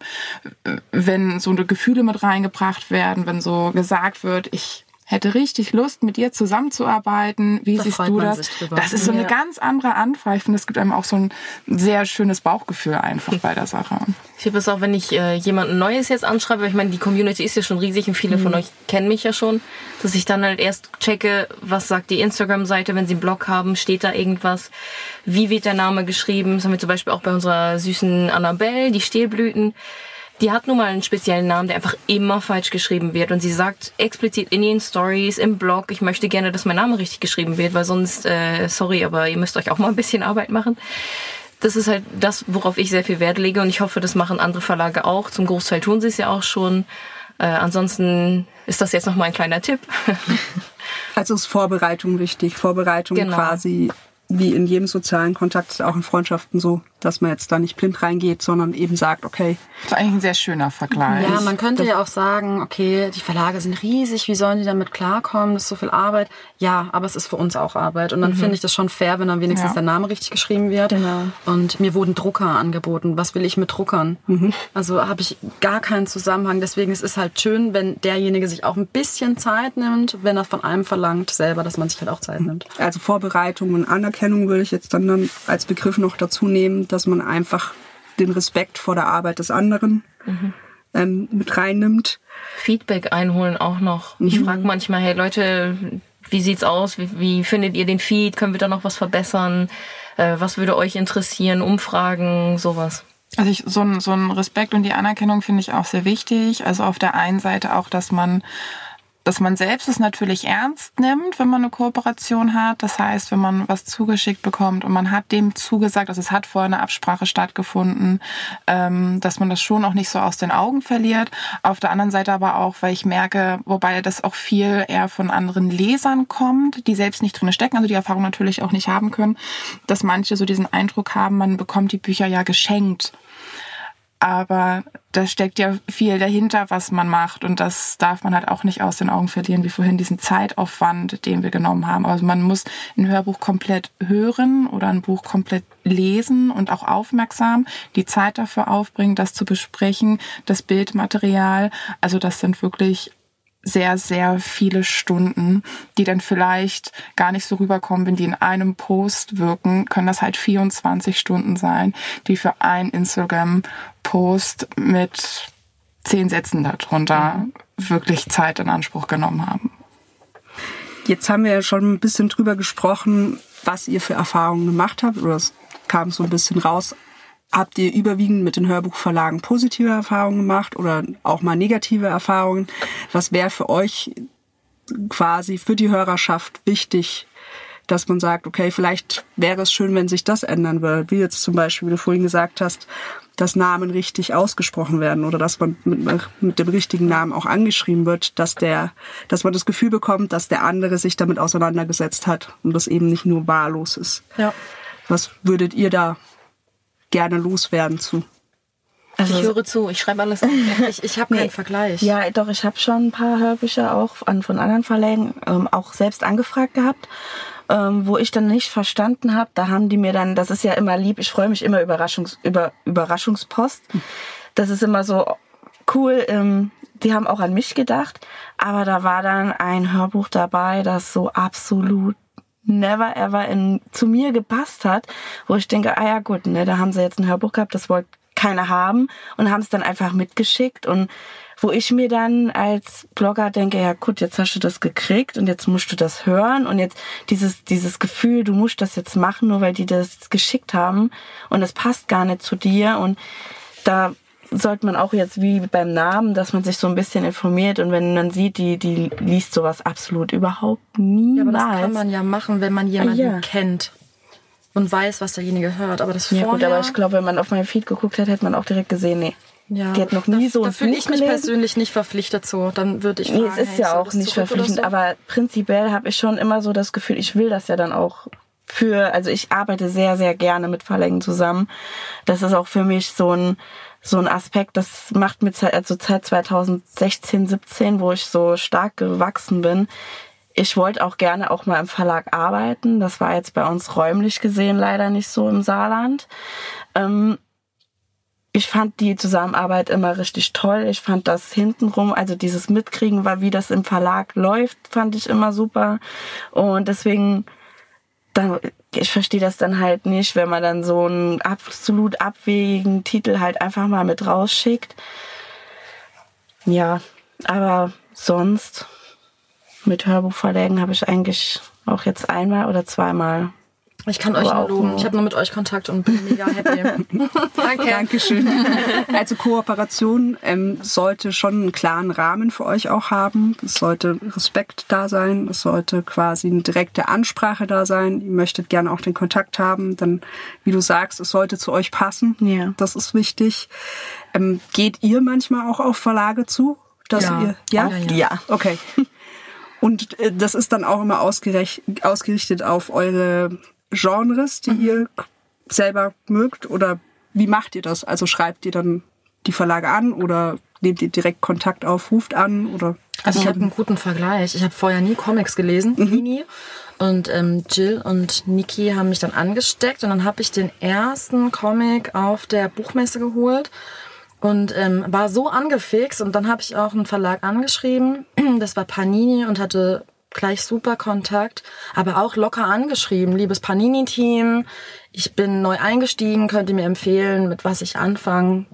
äh, wenn so eine Gefühle mit reingebracht werden, wenn so gesagt wird, ich hätte richtig Lust, mit dir zusammenzuarbeiten. Wie Da siehst du das? Das ist so eine Ja. ganz andere Anfrage. Ich finde, es gibt einem auch so ein sehr schönes Bauchgefühl einfach bei der Sache. Ich habe es auch, wenn ich äh, jemanden Neues jetzt anschreibe, weil ich meine, die Community ist ja schon riesig und viele von euch kennen mich ja schon, dass ich dann halt erst checke, was sagt die Instagram-Seite, wenn sie einen Blog haben, steht da irgendwas, wie wird der Name geschrieben, das haben wir zum Beispiel auch bei unserer süßen Annabelle, die Stehlblüten. Die hat nun mal einen speziellen Namen, der einfach immer falsch geschrieben wird. Und sie sagt explizit in ihren Stories, im Blog, ich möchte gerne, dass mein Name richtig geschrieben wird, weil sonst, äh, sorry, aber ihr müsst euch auch mal ein bisschen Arbeit machen das ist halt das, worauf ich sehr viel Wert lege und ich hoffe, das machen andere Verlage auch. Zum Großteil tun sie es ja auch schon. Äh, ansonsten ist das jetzt noch mal ein kleiner Tipp. [laughs] Also ist Vorbereitung wichtig. Vorbereitung Genau. quasi wie in jedem sozialen Kontakt, auch in Freundschaften so, dass man jetzt da nicht blind reingeht, sondern eben sagt, okay, Das ist eigentlich ein sehr schöner Vergleich. Ja, man könnte ja auch sagen, okay, die Verlage sind riesig, wie sollen die damit klarkommen? Das ist so viel Arbeit. Ja, aber es ist für uns auch Arbeit. Und dann finde ich das schon fair, wenn dann wenigstens Ja. der Name richtig geschrieben wird. Genau. Und mir wurden Drucker angeboten. Was will ich mit Druckern? Also habe ich gar keinen Zusammenhang. Deswegen es ist halt schön, wenn derjenige sich auch ein bisschen Zeit nimmt, wenn er von einem verlangt selber, dass man sich halt auch Zeit nimmt. also Vorbereitung und Anerkennung würde ich jetzt dann, dann als Begriff noch dazu nehmen, dass man einfach den Respekt vor der Arbeit des anderen ähm, mit reinnimmt. Feedback einholen auch noch. Ich frage manchmal, hey Leute, wie sieht's aus? Wie, wie findet ihr den Feed? Können wir da noch was verbessern? Äh, was würde euch interessieren? Umfragen, sowas. Also ich, so, ein, so ein Respekt und die Anerkennung finde ich auch sehr wichtig. Also auf der einen Seite auch, dass man dass man selbst es natürlich ernst nimmt, wenn man eine Kooperation hat. Das heißt, wenn man was zugeschickt bekommt und man hat dem zugesagt, also es hat vorher eine Absprache stattgefunden, ähm, dass man das schon auch nicht so aus den Augen verliert. Auf der anderen Seite aber auch, weil ich merke, wobei das auch viel eher von anderen Lesern kommt, die selbst nicht drin stecken, also die Erfahrung natürlich auch nicht haben können, dass manche so diesen Eindruck haben, man bekommt die Bücher ja geschenkt. Aber da steckt ja viel dahinter, was man macht. Und das darf man halt auch nicht aus den Augen verlieren, wie vorhin diesen Zeitaufwand, den wir genommen haben. Also man muss ein Hörbuch komplett hören oder ein Buch komplett lesen und auch aufmerksam die Zeit dafür aufbringen, das zu besprechen, das Bildmaterial. Also das sind wirklich sehr, sehr viele Stunden, die dann vielleicht gar nicht so rüberkommen, wenn die in einem Post wirken, können das halt 24 Stunden sein, die für ein Instagram-Post mit zehn Sätzen darunter wirklich Zeit in Anspruch genommen haben. Jetzt haben wir ja schon ein bisschen drüber gesprochen, was ihr für Erfahrungen gemacht habt, oder es kam so ein bisschen raus. Habt ihr überwiegend mit den Hörbuchverlagen positive Erfahrungen gemacht oder auch mal negative Erfahrungen? Was wäre für euch quasi für die Hörerschaft wichtig, dass man sagt, okay, vielleicht wäre es schön, wenn sich das ändern würde. Wie jetzt zum Beispiel, wie du vorhin gesagt hast, dass Namen richtig ausgesprochen werden oder dass man mit, mit dem richtigen Namen auch angeschrieben wird, dass der, dass man das Gefühl bekommt, dass der andere sich damit auseinandergesetzt hat und das eben nicht nur wahllos ist. Ja. Was würdet ihr da gerne loswerden zu? Also, ich höre zu, ich schreibe alles auf. [laughs] Ich, ich habe nee, keinen Vergleich. Ja, doch, ich habe schon ein paar Hörbücher auch an, von anderen Verlägen ähm, auch selbst angefragt gehabt. Ähm, wo ich dann nicht verstanden habe, da haben die mir dann, das ist ja immer lieb, ich freue mich immer Überraschungs, über Überraschungspost. Das ist immer so cool, ähm, die haben auch an mich gedacht, aber da war dann ein Hörbuch dabei, das so absolut never ever in, zu mir gepasst hat, wo ich denke, ah ja gut, ne, da haben sie jetzt ein Hörbuch gehabt, das wollte keiner haben und haben es dann einfach mitgeschickt und wo ich mir dann als Blogger denke, ja gut, jetzt hast du das gekriegt und jetzt musst du das hören und jetzt dieses, dieses Gefühl, du musst das jetzt machen, nur weil die das geschickt haben und es passt gar nicht zu dir und da sollte man auch jetzt wie beim Namen, dass man sich so ein bisschen informiert und wenn man sieht, die, die liest sowas absolut überhaupt niemals. Ja, aber das kann man ja machen, wenn man jemanden ah, ja. kennt und weiß, was derjenige hört. Aber das ja, vorher... gut, aber ich glaube, wenn man auf meinem Feed geguckt hat, hätte man auch direkt gesehen, nee. Ja, die hat noch nie da, so Da fühle ich mich persönlich nicht verpflichtet zu. Dann würde ich fragen, Nee, es ist hey, ja auch nicht verpflichtend, so? aber prinzipiell habe ich schon immer so das Gefühl, ich will das ja dann auch für, also ich arbeite sehr, sehr gerne mit Verlegen zusammen. Das ist auch für mich so ein, so ein Aspekt, das macht mir Zeit, also Zeit 2016, 17, wo ich so stark gewachsen bin, ich wollte auch gerne auch mal im Verlag arbeiten. Das war jetzt bei uns räumlich gesehen leider nicht so im Saarland. Ähm, ich fand die Zusammenarbeit immer richtig toll. Ich fand das hintenrum, also dieses Mitkriegen, war wie das im Verlag läuft, fand ich immer super. Und deswegen, dann, ich verstehe das dann halt nicht, wenn man dann so einen absolut abwegigen Titel halt einfach mal mit rausschickt. Ja, aber sonst mit Hörbuchverlägen habe ich eigentlich auch jetzt einmal oder zweimal. Ich kann euch nur loben. Ich habe nur mit euch Kontakt und bin mega happy. [laughs] Danke. Dankeschön. Also Kooperation ähm, sollte schon einen klaren Rahmen für euch auch haben. Es sollte Respekt da sein. Es sollte quasi eine direkte Ansprache da sein. Ihr möchtet gerne auch den Kontakt haben. Dann, wie du sagst, es sollte zu euch passen. Ja. Das ist wichtig. Ähm, geht ihr manchmal auch auf Verlage zu? Dass ja. Ihr, ja? ja? Ja. Okay. Und äh, das ist dann auch immer ausgerichtet auf eure Genres, die mhm. ihr selber mögt? Oder wie macht ihr das? Also schreibt ihr dann die Verlage an oder nehmt ihr direkt Kontakt auf, ruft an oder? Also ich habe einen guten Vergleich. Ich habe vorher nie Comics gelesen, mhm. nie. Und ähm, Jill und Niki haben mich dann angesteckt und dann habe ich den ersten Comic auf der Buchmesse geholt und ähm, war so angefixt und dann habe ich auch einen Verlag angeschrieben, das war Panini und hatte gleich super Kontakt, aber auch locker angeschrieben, liebes Panini-Team, ich bin neu eingestiegen, könnt ihr mir empfehlen, mit was ich anfange.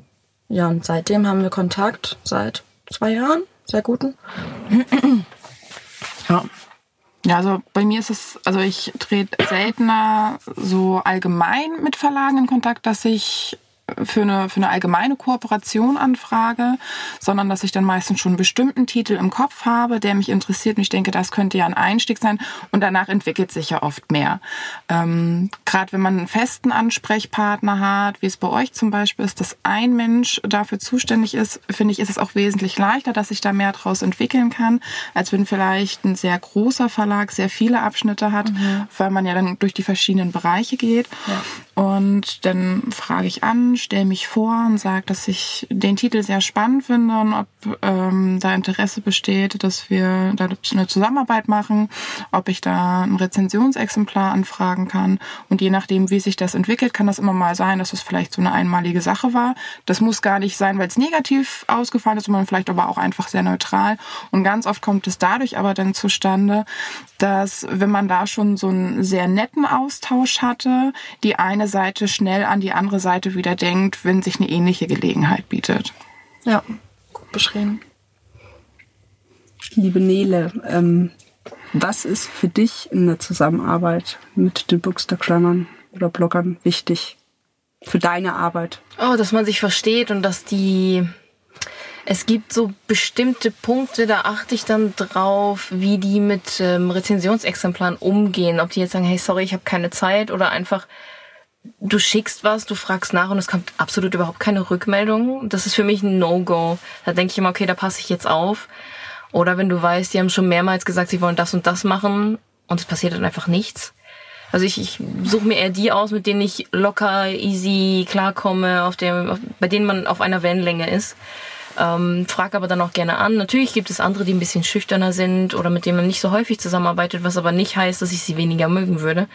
Ja, und seitdem haben wir Kontakt, seit zwei Jahren, sehr guten. [clears throat] ja. Ja, also bei mir ist es, also ich trete seltener so allgemein mit Verlagen in Kontakt, dass ich für eine, für eine allgemeine Kooperation anfrage, sondern dass ich dann meistens schon einen bestimmten Titel im Kopf habe, der mich interessiert und ich denke, das könnte ja ein Einstieg sein und danach entwickelt sich ja oft mehr. Ähm, Gerade wenn man einen festen Ansprechpartner hat, wie es bei euch zum Beispiel ist, dass ein Mensch dafür zuständig ist, finde ich, ist es auch wesentlich leichter, dass ich da mehr draus entwickeln kann, als wenn vielleicht ein sehr großer Verlag sehr viele Abschnitte hat, mhm. weil man ja dann durch die verschiedenen Bereiche geht. Ja. Und dann frage ich an, stelle mich vor und sage, dass ich den Titel sehr spannend finde und ob ähm, da Interesse besteht, dass wir da eine Zusammenarbeit machen, ob ich da ein Rezensionsexemplar anfragen kann. Und je nachdem, wie sich das entwickelt, kann das immer mal sein, dass es vielleicht so eine einmalige Sache war. Das muss gar nicht sein, weil es negativ ausgefallen ist, sondern vielleicht aber auch einfach sehr neutral. Und ganz oft kommt es dadurch aber dann zustande, dass wenn man da schon so einen sehr netten Austausch hatte, die eine eine Seite schnell an die andere Seite wieder denkt, wenn sich eine ähnliche Gelegenheit bietet. Ja, gut beschrieben. Liebe Nele, ähm, was ist für dich in der Zusammenarbeit mit den Bookstagrammern oder Bloggern wichtig für deine Arbeit? Oh, dass man sich versteht und dass die es gibt so bestimmte Punkte, da achte ich dann drauf, wie die mit ähm, Rezensionsexemplaren umgehen. Ob die jetzt sagen, hey, sorry, ich habe keine Zeit oder einfach du schickst was, du fragst nach und es kommt absolut überhaupt keine Rückmeldung. Das ist für mich ein No-Go. Da denke ich immer, okay, da passe ich jetzt auf. Oder wenn du weißt, die haben schon mehrmals gesagt, sie wollen das und das machen und es passiert dann einfach nichts. Also ich, ich suche mir eher die aus, mit denen ich locker, easy klarkomme, auf dem, auf, bei denen man auf einer Wellenlänge ist. Ähm, frag aber dann auch gerne an. Natürlich gibt es andere, die ein bisschen schüchterner sind oder mit denen man nicht so häufig zusammenarbeitet, was aber nicht heißt, dass ich sie weniger mögen würde.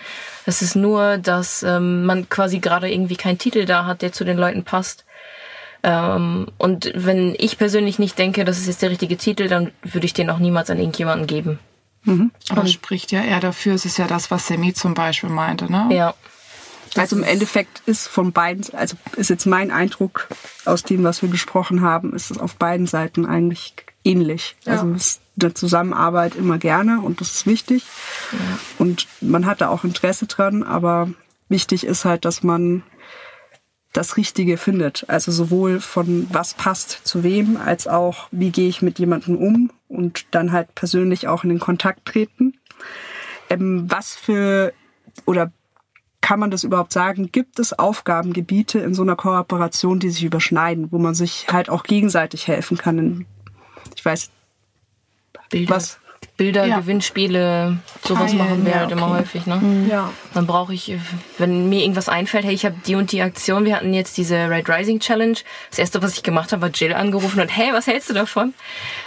Es ist nur, dass ähm, man quasi gerade irgendwie keinen Titel da hat, der zu den Leuten passt. Ähm, und wenn ich persönlich nicht denke, das ist jetzt der richtige Titel, dann würde ich den auch niemals an irgendjemanden geben. Mhm. Aber und spricht ja eher dafür, es ist ja das, was Semi zum Beispiel meinte, ne? Ja. Also im Endeffekt ist von beiden, also ist jetzt mein Eindruck aus dem, was wir gesprochen haben, ist es auf beiden Seiten eigentlich ähnlich. Ja. Also es ist eine Zusammenarbeit immer gerne und das ist wichtig. Ja. Und man hat da auch Interesse dran, aber wichtig ist halt, dass man das Richtige findet. Also sowohl von was passt zu wem, als auch wie gehe ich mit jemandem um und dann halt persönlich auch in den Kontakt treten. Ähm, was für oder kann man das überhaupt sagen? Gibt es Aufgabengebiete in so einer Kooperation, die sich überschneiden, wo man sich halt auch gegenseitig helfen kann? Ich weiß, Bilder. was? Bilder, ja. Gewinnspiele, sowas Teilen, machen wir ja, halt okay. immer häufig. Ne? Mhm. Ja. Dann brauche ich, wenn mir irgendwas einfällt, hey, ich habe die und die Aktion, wir hatten jetzt diese Red Rising Challenge. Das erste, was ich gemacht habe, war Jill angerufen und hey, was hältst du davon?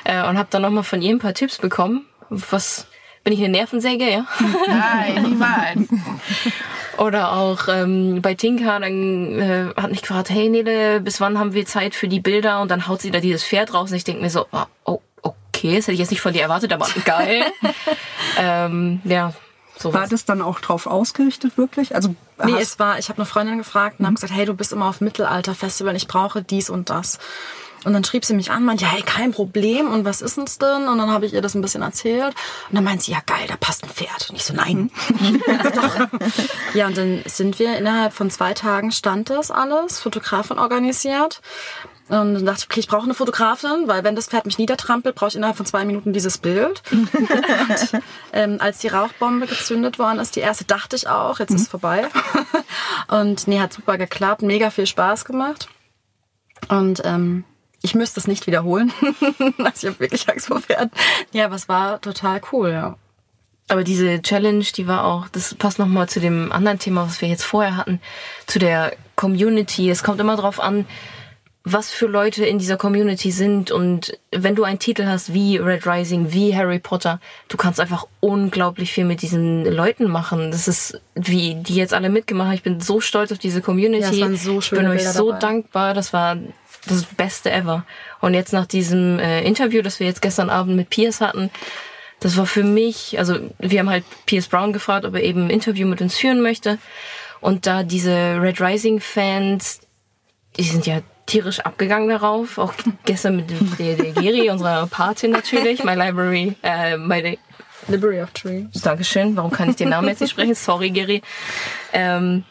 Äh, und habe dann nochmal von ihr ein paar Tipps bekommen. Was bin ich eine Nervensäge, ja? Nein, niemals. [laughs] Oder auch ähm, bei Tinka, dann äh, hat mich gefragt, hey Nele, bis wann haben wir Zeit für die Bilder? Und dann haut sie da dieses Pferd raus und ich denke mir so, oh, okay, das hätte ich jetzt nicht von dir erwartet, aber [laughs] geil. ähm, ja, Sowas. War das dann auch drauf ausgerichtet wirklich? Also nee, es war, ich habe eine Freundin gefragt und mhm. habe gesagt, hey, du bist immer auf Mittelalterfestival, ich brauche dies und das. Und dann schrieb sie mich an, meinte, ja, hey, kein Problem. Und was ist uns denn? Und dann habe ich ihr das ein bisschen erzählt. Und dann meint sie, ja, geil, da passt ein Pferd. Und ich so, nein. [laughs] ja, und dann sind wir innerhalb von zwei Tagen stand das alles, Fotografin organisiert. Und dann dachte ich, okay, ich brauche eine Fotografin, weil wenn das Pferd mich niedertrampelt, brauche ich innerhalb von zwei Minuten dieses Bild. und, [laughs] ähm, als die Rauchbombe gezündet worden ist, die erste, dachte ich auch, jetzt ist mhm. vorbei. und nee, hat super geklappt, mega viel Spaß gemacht. Und ähm, ich müsste es nicht wiederholen. [laughs] also ich habe wirklich Angst vor Pferden. Ja, aber es war total cool, ja. Aber diese Challenge, die war auch, das passt nochmal zu dem anderen Thema, was wir jetzt vorher hatten, zu der Community. Es kommt immer drauf an, was für Leute in dieser Community sind und wenn du einen Titel hast wie Red Rising, wie Harry Potter, du kannst einfach unglaublich viel mit diesen Leuten machen. Das ist, wie die jetzt alle mitgemacht haben. Ich bin so stolz auf diese Community. Ja, das waren so schöne ich bin Bilder euch so dabei. dankbar. Das war das Beste ever. Und jetzt nach diesem äh, Interview, das wir jetzt gestern Abend mit Piers hatten, das war für mich, also wir haben halt Piers Brown gefragt, ob er eben ein Interview mit uns führen möchte. Und da diese Red Rising Fans, die sind ja tierisch abgegangen darauf. Auch gestern mit der, der Geri, unserer Patin natürlich, My Library, äh, My Library of Dreams. Dankeschön. Warum kann ich den Namen jetzt nicht sprechen? Sorry, Geri. Ähm,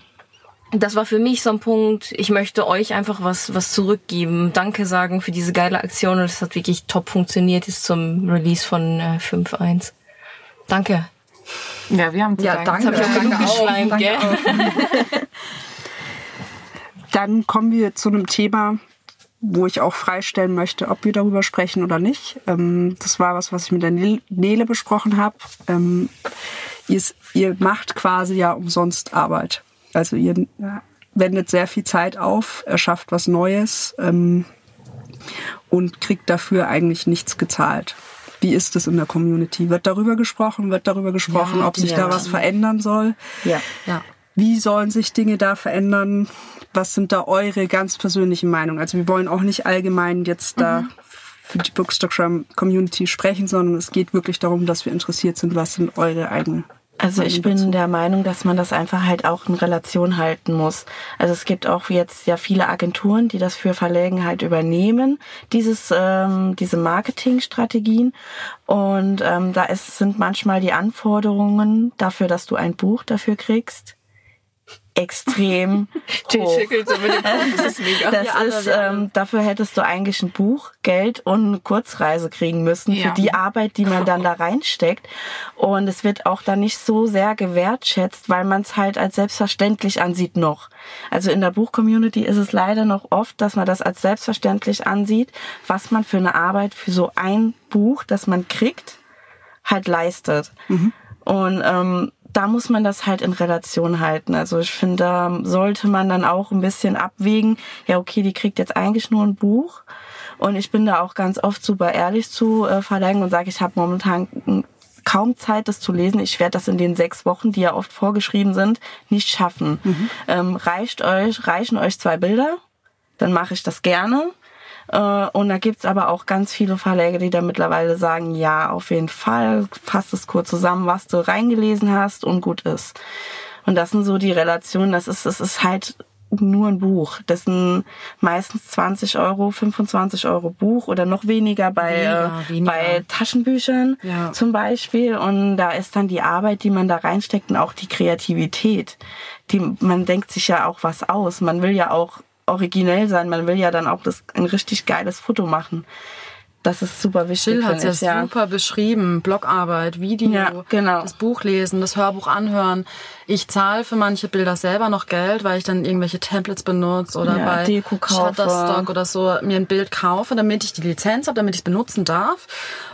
das war für mich so ein Punkt, ich möchte euch einfach was, was zurückgeben. Danke sagen für diese geile Aktion und es hat wirklich top funktioniert jetzt zum Release von äh, 5.1. Danke. Ja, wir haben zu ja, danke. Jetzt habe ich auch genug geschleimt, gell? [laughs] Dann kommen wir zu einem Thema, wo ich auch freistellen möchte, ob wir darüber sprechen oder nicht. Ähm, das war was, was ich mit der Nele besprochen habe. Ähm, ihr, ihr macht quasi ja umsonst Arbeit. Also ihr wendet sehr viel Zeit auf, erschafft was Neues ähm, und kriegt dafür eigentlich nichts gezahlt. Wie ist es in der Community? Wird darüber gesprochen? Wird darüber gesprochen, ja, ob sich ja. da was verändern soll? Ja, ja. Wie sollen sich Dinge da verändern? Was sind da eure ganz persönlichen Meinungen? Also wir wollen auch nicht allgemein jetzt mhm. da für die Bookstagram Community sprechen, sondern es geht wirklich darum, dass wir interessiert sind, was sind eure eigenen also ich bin der Meinung, dass man das einfach halt auch in Relation halten muss. Also es gibt auch jetzt ja viele Agenturen, die das für Verlegen halt übernehmen, dieses ähm, diese Marketingstrategien. Und ähm, da ist, sind manchmal die Anforderungen dafür, dass du ein Buch dafür kriegst, extrem [laughs] hoch. das ist mega. Das ja, ist, ähm, dafür hättest du eigentlich ein Buch, Geld und eine Kurzreise kriegen müssen ja. für die Arbeit, die man dann da [laughs] reinsteckt. Und es wird auch dann nicht so sehr gewertschätzt, weil man es halt als selbstverständlich ansieht noch. Also in der Buchcommunity ist es leider noch oft, dass man das als selbstverständlich ansieht, was man für eine Arbeit für so ein Buch, das man kriegt, halt leistet. Mhm. Und ähm, da muss man das halt in Relation halten. Also ich finde, da sollte man dann auch ein bisschen abwägen, ja okay, die kriegt jetzt eigentlich nur ein Buch. Und ich bin da auch ganz oft super ehrlich zu äh, Verlagen und sage, ich habe momentan kaum Zeit, das zu lesen. Ich werde das in den sechs Wochen, die ja oft vorgeschrieben sind, nicht schaffen. Mhm. Ähm, reicht euch, reichen euch zwei Bilder, dann mache ich das gerne. Äh, und da gibt's aber auch ganz viele Verläge, die da mittlerweile sagen, ja, auf jeden Fall, fasst es kurz zusammen, was du reingelesen hast und gut ist. Und das sind so die Relationen, das ist, das ist halt nur ein Buch. Das sind meistens 20 Euro, 25 Euro Buch oder noch weniger bei, weniger, äh, weniger. bei Taschenbüchern ja. zum Beispiel. Und da ist dann die Arbeit, die man da reinsteckt und auch die Kreativität. Die, man denkt sich ja auch was aus. Man will ja auch originell sein. Man will ja dann auch das, ein richtig geiles Foto machen. Das ist super wichtig. Jill hat es ja, ja super beschrieben. Blogarbeit, Video, ja, genau. das Buch lesen, das Hörbuch anhören. Ich zahle für manche Bilder selber noch Geld, weil ich dann irgendwelche Templates benutze oder ja, bei Shutterstock oder so mir ein Bild kaufe, damit ich die Lizenz habe, damit ich es benutzen darf.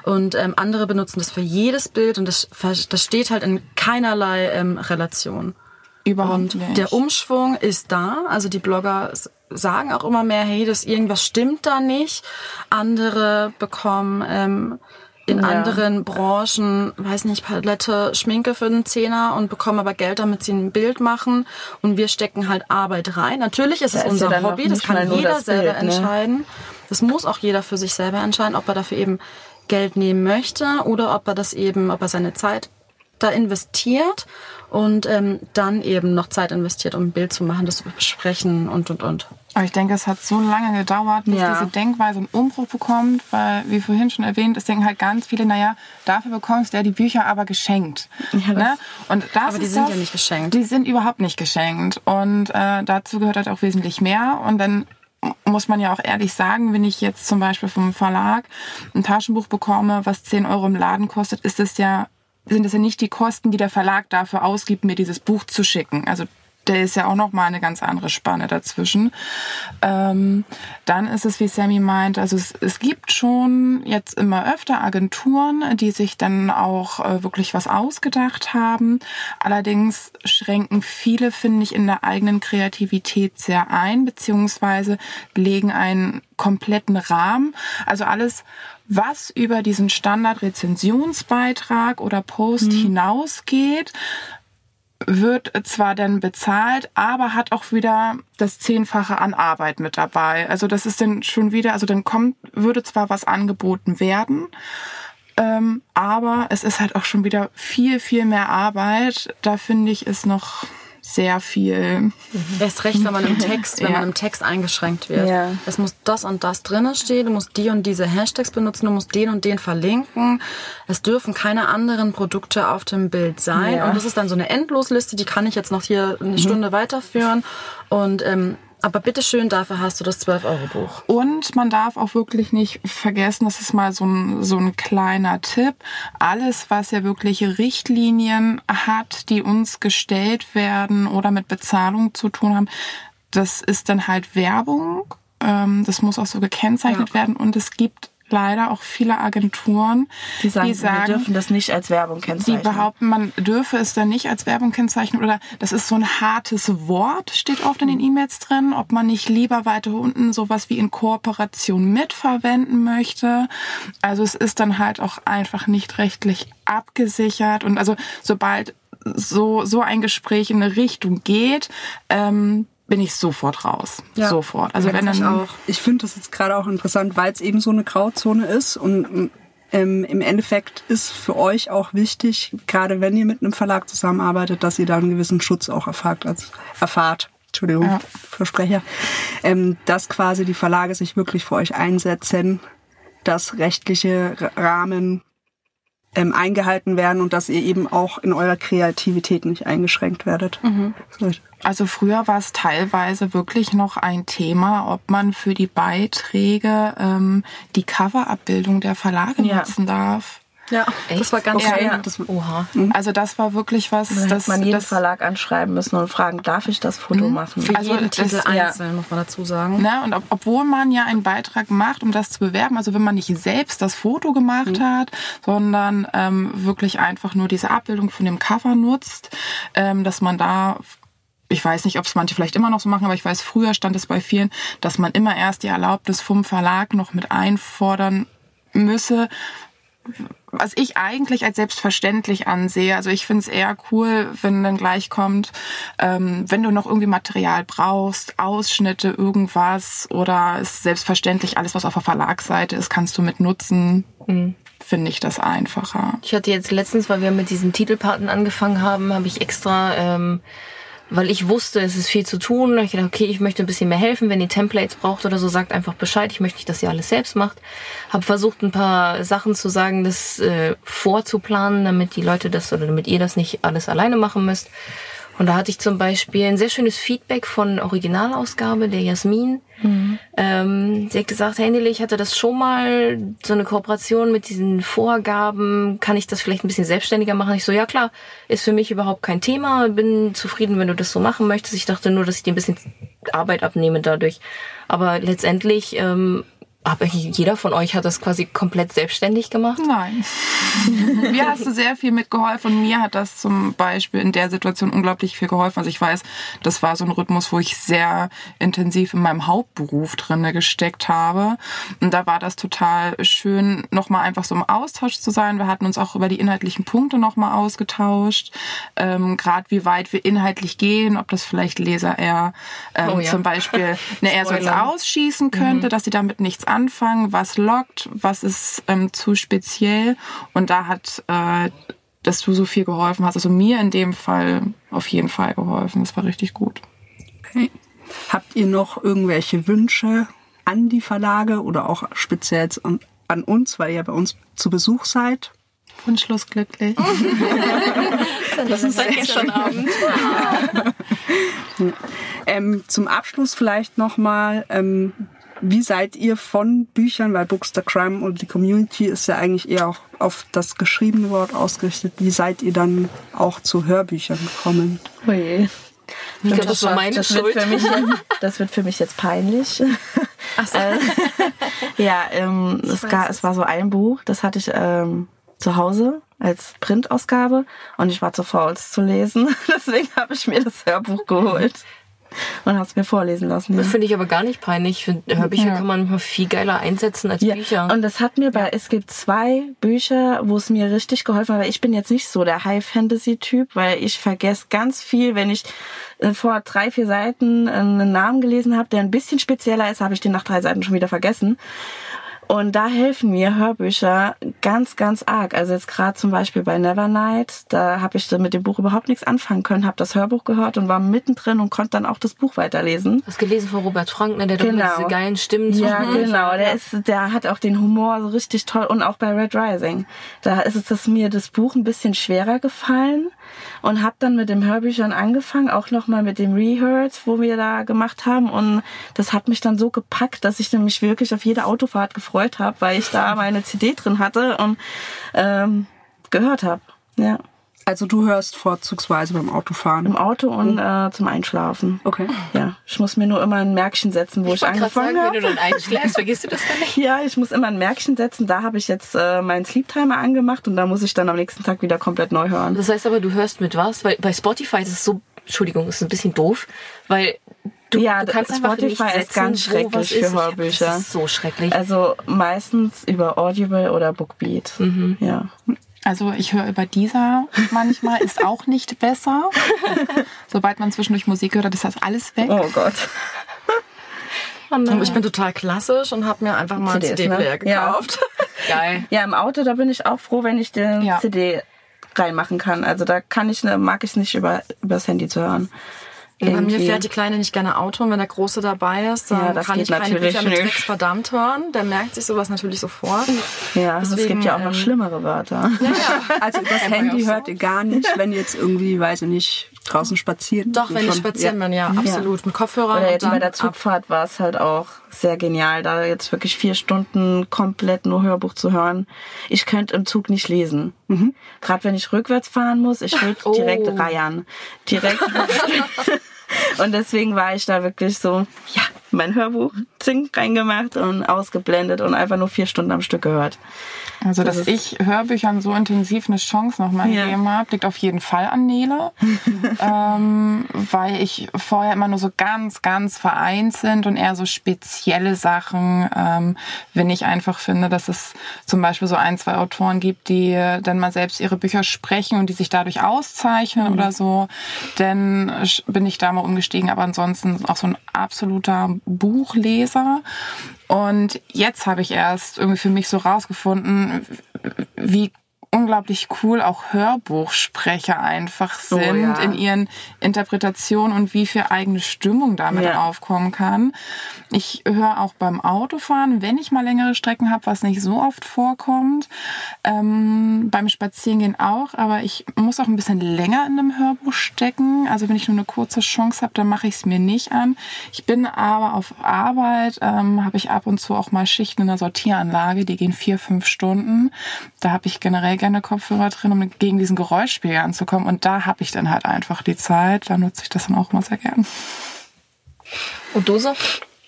Und ähm, andere benutzen das für jedes Bild und das, das steht halt in keinerlei ähm, Relation. Überhaupt und nicht. der Umschwung ist da. Also die Blogger sagen auch immer mehr, hey, das irgendwas stimmt da nicht. Andere bekommen ähm, in ja. anderen Branchen, weiß nicht, Palette, Schminke für einen Zehner und bekommen aber Geld, damit sie ein Bild machen. Und wir stecken halt Arbeit rein. Natürlich ist da es ist unser Hobby, das kann jeder das selber Bild, ne? entscheiden. Das muss auch jeder für sich selber entscheiden, ob er dafür eben Geld nehmen möchte oder ob er das eben, ob er seine Zeit da investiert und ähm, dann eben noch Zeit investiert, um ein Bild zu machen, das zu besprechen und und und. Aber ich denke, es hat so lange gedauert, bis ja. diese Denkweise einen Umbruch bekommt, weil, wie vorhin schon erwähnt, es denken halt ganz viele, naja, dafür bekommst du ja die Bücher aber geschenkt. Ja, ne? und das aber die sind das, ja nicht geschenkt. Die sind überhaupt nicht geschenkt. Und äh, dazu gehört halt auch wesentlich mehr. Und dann muss man ja auch ehrlich sagen, wenn ich jetzt zum Beispiel vom Verlag ein Taschenbuch bekomme, was 10 Euro im Laden kostet, ist es ja sind das ja nicht die Kosten, die der Verlag dafür ausgibt, mir dieses Buch zu schicken. Also der ist ja auch noch mal eine ganz andere Spanne dazwischen. Ähm, dann ist es, wie Sammy meint, also es, es gibt schon jetzt immer öfter Agenturen, die sich dann auch äh, wirklich was ausgedacht haben. Allerdings schränken viele, finde ich, in der eigenen Kreativität sehr ein, beziehungsweise legen einen kompletten Rahmen. Also alles was über diesen Standard-Rezensionsbeitrag oder Post mhm. hinausgeht, wird zwar dann bezahlt, aber hat auch wieder das Zehnfache an Arbeit mit dabei. Also das ist dann schon wieder, also dann kommt, würde zwar was angeboten werden, ähm, aber es ist halt auch schon wieder viel, viel mehr Arbeit. Da finde ich, ist noch sehr viel. Mhm. Erst recht, wenn man im Text, wenn [laughs] ja. man im Text eingeschränkt wird. Ja. Es muss das und das drinnen stehen, du musst die und diese Hashtags benutzen, du musst den und den verlinken. Es dürfen keine anderen Produkte auf dem Bild sein. Ja. Und das ist dann so eine Endlosliste, die kann ich jetzt noch hier eine mhm. Stunde weiterführen. Und ähm, aber bitteschön, dafür hast du das 12-Euro-Buch. Und man darf auch wirklich nicht vergessen, das ist mal so ein, so ein kleiner Tipp, alles, was ja wirkliche Richtlinien hat, die uns gestellt werden oder mit Bezahlung zu tun haben, das ist dann halt Werbung. Ähm, das muss auch so gekennzeichnet ja. werden. Und es gibt leider auch viele Agenturen, die sagen, die sagen, wir dürfen das nicht als Werbung kennzeichnen. Die behaupten, man dürfe es dann nicht als Werbung kennzeichnen oder das ist so ein hartes Wort, steht oft in den E-Mails drin, ob man nicht lieber weiter unten sowas wie in Kooperation mitverwenden möchte. Also es ist dann halt auch einfach nicht rechtlich abgesichert und also sobald so, so ein Gespräch in eine Richtung geht, ähm, bin ich sofort raus. Ja. Sofort. Also wenn dann ich auch. Ich finde das jetzt gerade auch interessant, weil es eben so eine Grauzone ist und ähm, im Endeffekt ist für euch auch wichtig, gerade wenn ihr mit einem Verlag zusammenarbeitet, dass ihr da einen gewissen Schutz auch erfahrt. Also erfahrt. Entschuldigung, ja. Versprecher. Ähm, dass quasi die Verlage sich wirklich für euch einsetzen, dass rechtliche Rahmen ähm, eingehalten werden und dass ihr eben auch in eurer Kreativität nicht eingeschränkt werdet. Mhm. Also früher war es teilweise wirklich noch ein Thema, ob man für die Beiträge ähm, die Coverabbildung der Verlage ja. nutzen darf. Ja, das war ganz Okay, schwer. das, Oha. Also das war wirklich was, Da das, hätte man jeden das Verlag anschreiben müssen und fragen, darf ich das Foto machen? Für Also jeden das- Titel ja. einzeln, muss man dazu sagen. Ne? Und ob, obwohl man ja einen Beitrag macht, um das zu bewerben, also wenn man nicht selbst das Foto gemacht hat, sondern ähm, wirklich einfach nur diese Abbildung von dem Cover nutzt, ähm, dass man da ich weiß nicht, ob es manche vielleicht immer noch so machen, aber ich weiß, früher stand es bei vielen, dass man immer erst die Erlaubnis vom Verlag noch mit einfordern müsse, was ich eigentlich als selbstverständlich ansehe. Also ich finde es eher cool, wenn dann gleich kommt, ähm, wenn du noch irgendwie Material brauchst, Ausschnitte, irgendwas oder ist selbstverständlich alles, was auf der Verlagsseite ist, kannst du mit nutzen. Finde ich das einfacher. Ich hatte jetzt letztens, weil wir mit diesen Titelpaten angefangen haben, habe ich extra, ähm, weil ich wusste, es ist viel zu tun, ich gedacht, okay, ich möchte ein bisschen mehr helfen. Wenn ihr Templates braucht oder so, sagt einfach Bescheid. Ich möchte nicht, dass ihr alles selbst macht. Habe versucht, ein paar Sachen zu sagen, das äh, vorzuplanen, damit die Leute das oder damit ihr das nicht alles alleine machen müsst. Und da hatte ich zum Beispiel ein sehr schönes Feedback von Originalausgabe der Jasmin. Ähm, sie hat gesagt, hey Nele, ich hatte das schon mal, so eine Kooperation mit diesen Vorgaben, kann ich das vielleicht ein bisschen selbstständiger machen? Ich so, ja klar, ist für mich überhaupt kein Thema, bin zufrieden, wenn du das so machen möchtest. Ich dachte nur, dass ich dir ein bisschen Arbeit abnehme dadurch. Aber letztendlich, ähm, aber jeder von euch hat das quasi komplett selbstständig gemacht. Nein. [laughs] mir hast du sehr viel mitgeholfen mir hat das zum Beispiel in der Situation unglaublich viel geholfen. Also ich weiß, das war so ein Rhythmus, wo ich sehr intensiv in meinem Hauptberuf drinne gesteckt habe. Und da war das total schön, nochmal einfach so im Austausch zu sein. Wir hatten uns auch über die inhaltlichen Punkte nochmal ausgetauscht. Ähm, Gerade wie weit wir inhaltlich gehen, ob das vielleicht Leser eher ähm, Oh ja. zum Beispiel [laughs] ne, eher sonst Spoilern. ausschießen könnte, dass sie damit nichts anfangen, was lockt, was ist ähm, zu speziell. Und da hat, äh, dass du so viel geholfen hast, also mir in dem Fall auf jeden Fall geholfen. Das war richtig gut. okay. Habt ihr noch irgendwelche Wünsche an die Verlage oder auch speziell an, an uns, weil ihr bei uns zu Besuch seid? Wunschlos glücklich. [laughs] Das ist seit gestern Abend. [laughs] Ähm, zum Abschluss vielleicht nochmal, ähm, wie seid ihr von Büchern, weil Bookstagram und die Community ist ja eigentlich eher auch auf das geschriebene Wort ausgerichtet, wie seid ihr dann auch zu Hörbüchern gekommen? Oh je. Ich glaube, das war meine das wird, Schuld. für mich jetzt, [laughs] das wird für mich jetzt peinlich. Ach so. Äh, ja, ähm, es, weiß ga, es. es war so ein Buch, das hatte ich ähm, zu Hause als Printausgabe und ich war zu faul, es zu lesen. [laughs] Deswegen habe ich mir das Hörbuch geholt und habe es mir vorlesen lassen. Das Ja. finde ich aber gar nicht peinlich. Ich finde, Hörbücher kann man viel geiler einsetzen als Bücher. Und es hat mir bei, es gibt zwei Bücher, wo es mir richtig geholfen hat, weil ich bin jetzt nicht so der High-Fantasy-Typ, weil ich vergesse ganz viel, wenn ich äh, vor drei, vier Seiten äh, einen Namen gelesen habe, der ein bisschen spezieller ist, habe ich den nach drei Seiten schon wieder vergessen. Und da helfen mir Hörbücher ganz, ganz arg. Also jetzt gerade zum Beispiel bei Nevernight, da habe ich mit dem Buch überhaupt nichts anfangen können, habe das Hörbuch gehört und war mittendrin und konnte dann auch das Buch weiterlesen. Hast gelesen von Robert Frank, ne, der doch Genau. immer diese geilen Stimmen Ja, zwischendurch- genau. Der ist, der hat auch den Humor so richtig toll und auch bei Red Rising. Da ist es das mir das Buch ein bisschen schwerer gefallen und habe dann mit dem Hörbüchern angefangen, auch noch mal mit dem Rehearse, wo wir da gemacht haben und das hat mich dann so gepackt, dass ich mich wirklich auf jede Autofahrt gefreut habe, weil ich da meine CD drin hatte und ähm, gehört habe. Ja, Also du hörst vorzugsweise beim Autofahren. im Auto und äh, zum Einschlafen. Okay. Ja, ich muss mir nur immer ein Märkchen setzen, wo ich, Ich angefangen sagen, habe. wenn du dann einschläfst, vergisst du das dann nicht. [laughs] Ja, ich muss immer ein Märkchen setzen. Da habe ich jetzt äh, meinen Sleep-Timer angemacht und da muss ich dann am nächsten Tag wieder komplett neu hören. Das heißt aber, du hörst mit was? Weil bei Spotify ist es so, Entschuldigung, ist ein bisschen doof, weil du, Ja, du kannst einfach Spotify nicht ist setzen, ganz wo schrecklich für. Hörbücher. Das ist so schrecklich. Also meistens über Audible oder Bookbeat. Ja. Also ich höre über dieser manchmal, ist auch nicht besser. [laughs] Sobald man zwischendurch Musik hört, ist das alles weg. Oh Gott. [laughs] Und ich bin total klassisch und habe mir einfach mal einen CDs, ne? CD-Player Ja. gekauft. [laughs] Geil. Ja, im Auto, da bin ich auch froh, wenn ich den Ja. CD reinmachen kann. Also da kann ich, ne- mag ich es nicht über übers Handy zu hören. Bei mir fährt die Kleine nicht gerne Auto und wenn der Große dabei ist, dann Ja, das kann ich keine natürlich Bücher mit nicht. Text verdammt hören. Der merkt sich sowas natürlich sofort. Ja, es Deswegen, gibt ja auch noch ähm, schlimmere Wörter. Also das Handy hört ihr gar nicht, wenn ihr jetzt irgendwie, weiß ich nicht, draußen spazieren. Doch, wenn ich spazieren bin, ja, absolut. Mit Kopfhörern Oder und jetzt dann bei der. Zugfahrt war es halt auch sehr genial, da jetzt wirklich vier Stunden komplett nur Hörbuch zu hören. Ich könnte im Zug nicht lesen. Gerade wenn ich rückwärts fahren muss, ich würde Oh. direkt reiern. Direkt. [laughs] und deswegen war ich da wirklich so, ja, mein Hörbuch, Zing reingemacht und ausgeblendet und einfach nur vier Stunden am Stück gehört. Also, Das dass ich Hörbüchern so intensiv eine Chance nochmal Ja. gegeben habe, liegt auf jeden Fall an Nele. [laughs] ähm, weil ich vorher immer nur so ganz, ganz vereinzelt und eher so spezielle Sachen, ähm, wenn ich einfach finde, dass es zum Beispiel so ein, zwei Autoren gibt, die dann mal selbst ihre Bücher sprechen und die sich dadurch auszeichnen oder so, dann bin ich da mal umgestiegen. Aber ansonsten auch so ein absoluter Buchleser. Und jetzt habe ich erst irgendwie für mich so rausgefunden, wie unglaublich cool auch Hörbuchsprecher einfach Oh, sind ja. in ihren Interpretationen und wie viel eigene Stimmung damit Ja. aufkommen kann. Ich höre auch beim Autofahren, wenn ich mal längere Strecken habe, was nicht so oft vorkommt. Ähm, beim Spazierengehen auch, aber ich muss auch ein bisschen länger in einem Hörbuch stecken. Also wenn ich nur eine kurze Chance habe, dann mache ich es mir nicht an. Ich bin aber auf Arbeit, ähm, habe ich ab und zu auch mal Schichten in der Sortieranlage, die gehen vier, fünf Stunden. Da habe ich generell gerne Kopfhörer drin, um gegen diesen Geräuschspiegel anzukommen. Und da habe ich dann halt einfach die Zeit. Da nutze ich das dann auch immer sehr gern. Und Dose?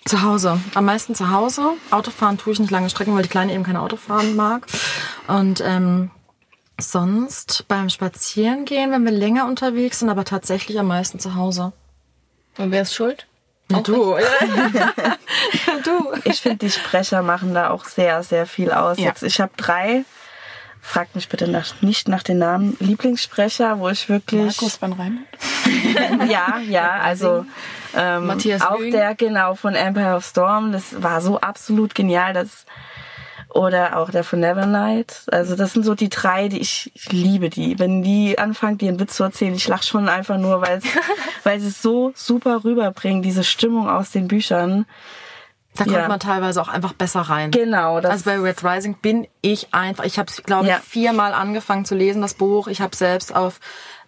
Zu Hause. Am meisten zu Hause. Autofahren tue ich nicht lange Strecken, weil die Kleine eben keine Autofahren mag. Und ähm, sonst beim Spazierengehen, wenn wir länger unterwegs sind, aber tatsächlich am meisten zu Hause. Und wer ist schuld? [laughs] Ja, du. du. Ich finde, die Sprecher machen da auch sehr, sehr viel aus. Ja. Jetzt, ich habe drei, fragt mich bitte nach, nicht nach den Namen, Lieblingssprecher, wo ich wirklich... Markus van Reinhardt. [laughs] ja, ja, also ähm, Matthias auch Lügen. der genau von Empire of Storm, das war so absolut genial, das oder auch der von Nevernight. Also das sind so die drei, die ich, ich liebe die. Wenn die anfangen, dir einen Witz zu erzählen, ich lach schon einfach nur, weil es [laughs] weil sie es so super rüberbringen, diese Stimmung aus den Büchern. Da kommt Ja. man teilweise auch einfach besser rein. Genau, das Also bei Red Rising bin ich einfach, ich habe es, glaube ich, Ja. viermal angefangen zu lesen, das Buch. Ich habe selbst auf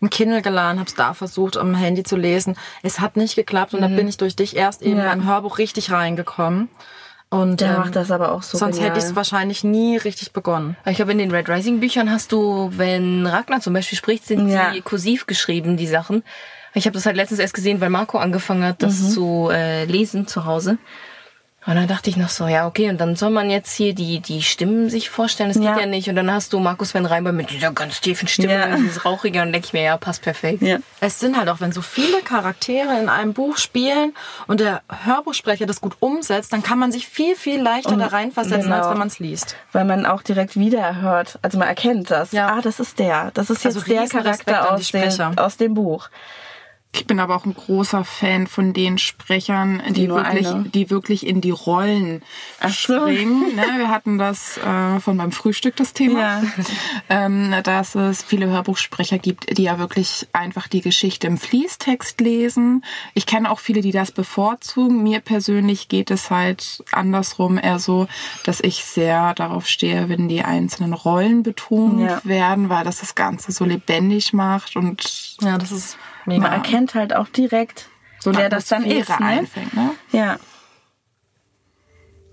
ein Kindle geladen, habe es da versucht, am Handy zu lesen. Es hat nicht geklappt und dann bin ich durch dich erst eben Mhm. Ja. beim Hörbuch richtig reingekommen. Und der ähm, macht das aber auch so sonst genial. hätte ich es wahrscheinlich nie richtig begonnen. Ich glaube, in den Red Rising Büchern hast du, wenn Ragnar zum Beispiel spricht, sind Ja. die kursiv geschrieben, die Sachen. Ich habe das halt letztens erst gesehen, weil Marco angefangen hat, das Mhm. zu äh, lesen zu Hause. Und dann dachte ich noch so, ja, okay, und dann soll man jetzt hier die, die Stimmen sich vorstellen, das Ja. geht ja nicht. Und dann hast du Markus Van Reinberg mit dieser ganz tiefen Stimme, Ja. dieses Rauchige, und dann denke ich mir, ja, passt perfekt. ja. Es sind halt auch, wenn so viele Charaktere in einem Buch spielen und der Hörbuchsprecher das gut umsetzt, dann kann man sich viel, viel leichter Und- da reinversetzen, genau. als wenn man es liest. weil man auch direkt wieder hört. Also man erkennt das. Ja. Ah, das ist der. Das ist jetzt Also der Charakter aus, dem, aus dem Buch. Ich bin aber auch ein großer Fan von den Sprechern, die, nur wirklich, eine. die wirklich in die Rollen Ach so. springen. [laughs] Ne, wir hatten das äh, von beim Frühstück das Thema, Ja. [laughs] ähm, dass es viele Hörbuchsprecher gibt, die ja wirklich einfach die Geschichte im Fließtext lesen. Ich kenne auch viele, die das bevorzugen. Mir persönlich geht es halt andersrum eher so, dass ich sehr darauf stehe, wenn die einzelnen Rollen betont Ja. werden, weil das das Ganze so lebendig macht und Ja, das ist mega. Man erkennt halt auch direkt, so wer das dann ist. Ne? einfängt. Ne? Ja.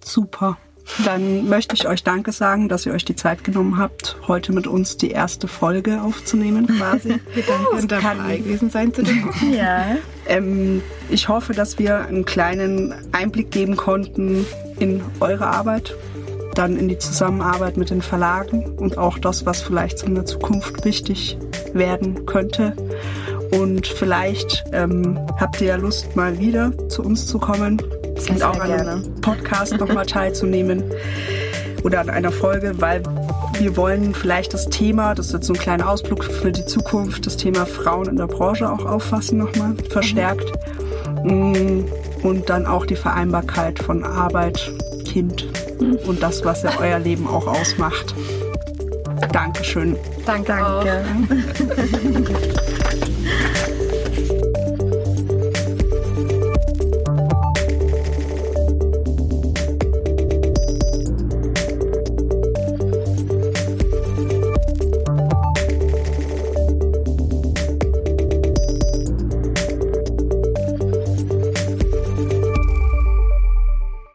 Super. Dann möchte ich euch Danke sagen, dass ihr euch die Zeit genommen habt, heute mit uns die erste Folge aufzunehmen quasi. [laughs] Und dabei gewesen sein zu dürfen. [laughs] Ja. Ähm, ich hoffe, dass wir einen kleinen Einblick geben konnten in eure Arbeit, dann in die Zusammenarbeit mit den Verlagen und auch das, was vielleicht in der Zukunft wichtig werden könnte. Und vielleicht ähm, habt ihr ja Lust, mal wieder zu uns zu kommen und auch an einem Podcast nochmal [laughs] teilzunehmen oder an einer Folge, weil wir wollen vielleicht das Thema, das ist jetzt so ein kleiner Ausblick für die Zukunft, das Thema Frauen in der Branche auch auffassen nochmal verstärkt. Mm, Und dann auch die Vereinbarkeit von Arbeit, Kind und das, was ja euer Leben auch ausmacht. Dankeschön. Danke. auch. Danke. [laughs]